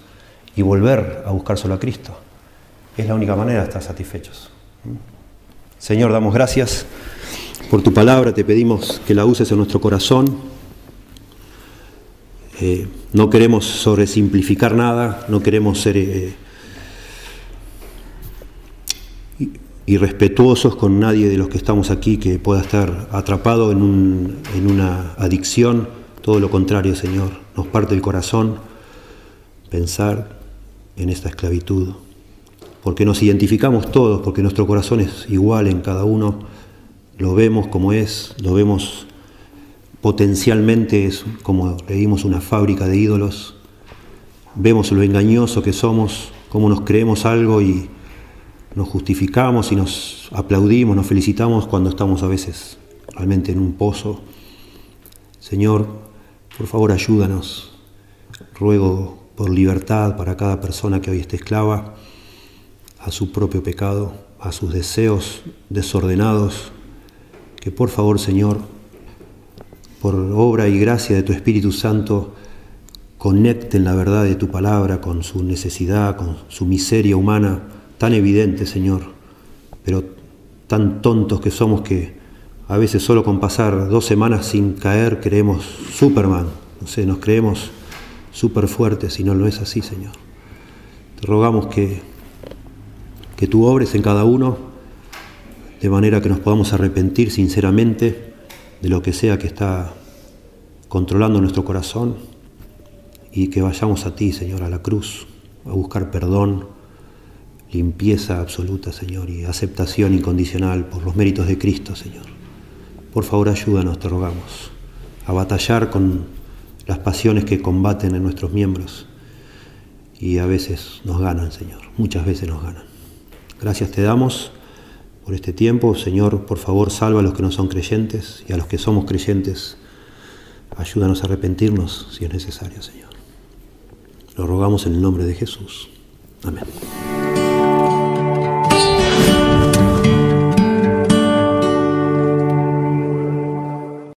y volver a buscar solo a Cristo. Es la única manera de estar satisfechos. Señor, damos gracias. Por tu palabra te pedimos que la uses en nuestro corazón. Eh, no queremos sobresimplificar nada, no queremos ser eh, irrespetuosos con nadie de los que estamos aquí que pueda estar atrapado en, en una adicción. Todo lo contrario, Señor, nos parte el corazón pensar en esta esclavitud, porque nos identificamos todos, porque nuestro corazón es igual en cada uno lo vemos como es, lo vemos potencialmente, como leímos una fábrica de ídolos, vemos lo engañoso que somos, cómo nos creemos algo y nos justificamos y nos aplaudimos, nos felicitamos cuando estamos a veces realmente en un pozo. Señor, por favor ayúdanos. Ruego por libertad para cada persona que hoy esté esclava a su propio pecado, a sus deseos desordenados, que por favor, Señor, por obra y gracia de tu Espíritu Santo, conecten la verdad de tu palabra con su necesidad, con su miseria humana, tan evidente, Señor, pero tan tontos que somos que a veces solo con pasar dos semanas sin caer creemos Superman, no sé, nos creemos súper fuertes y no lo es así, Señor. Te rogamos que, que tú obres en cada uno de manera que nos podamos arrepentir sinceramente de lo que sea que está controlando nuestro corazón y que vayamos a ti, Señor, a la cruz, a buscar perdón, limpieza absoluta, Señor, y aceptación incondicional por los méritos de Cristo, Señor. Por favor, ayúdanos, te rogamos, a batallar con las pasiones que combaten en nuestros miembros y a veces nos ganan, Señor, muchas veces nos ganan. Gracias te damos por este tiempo, Señor, por favor, salva a los que no son creyentes y a los que somos creyentes, ayúdanos a arrepentirnos si es necesario, Señor. Lo rogamos en el nombre de Jesús. Amén.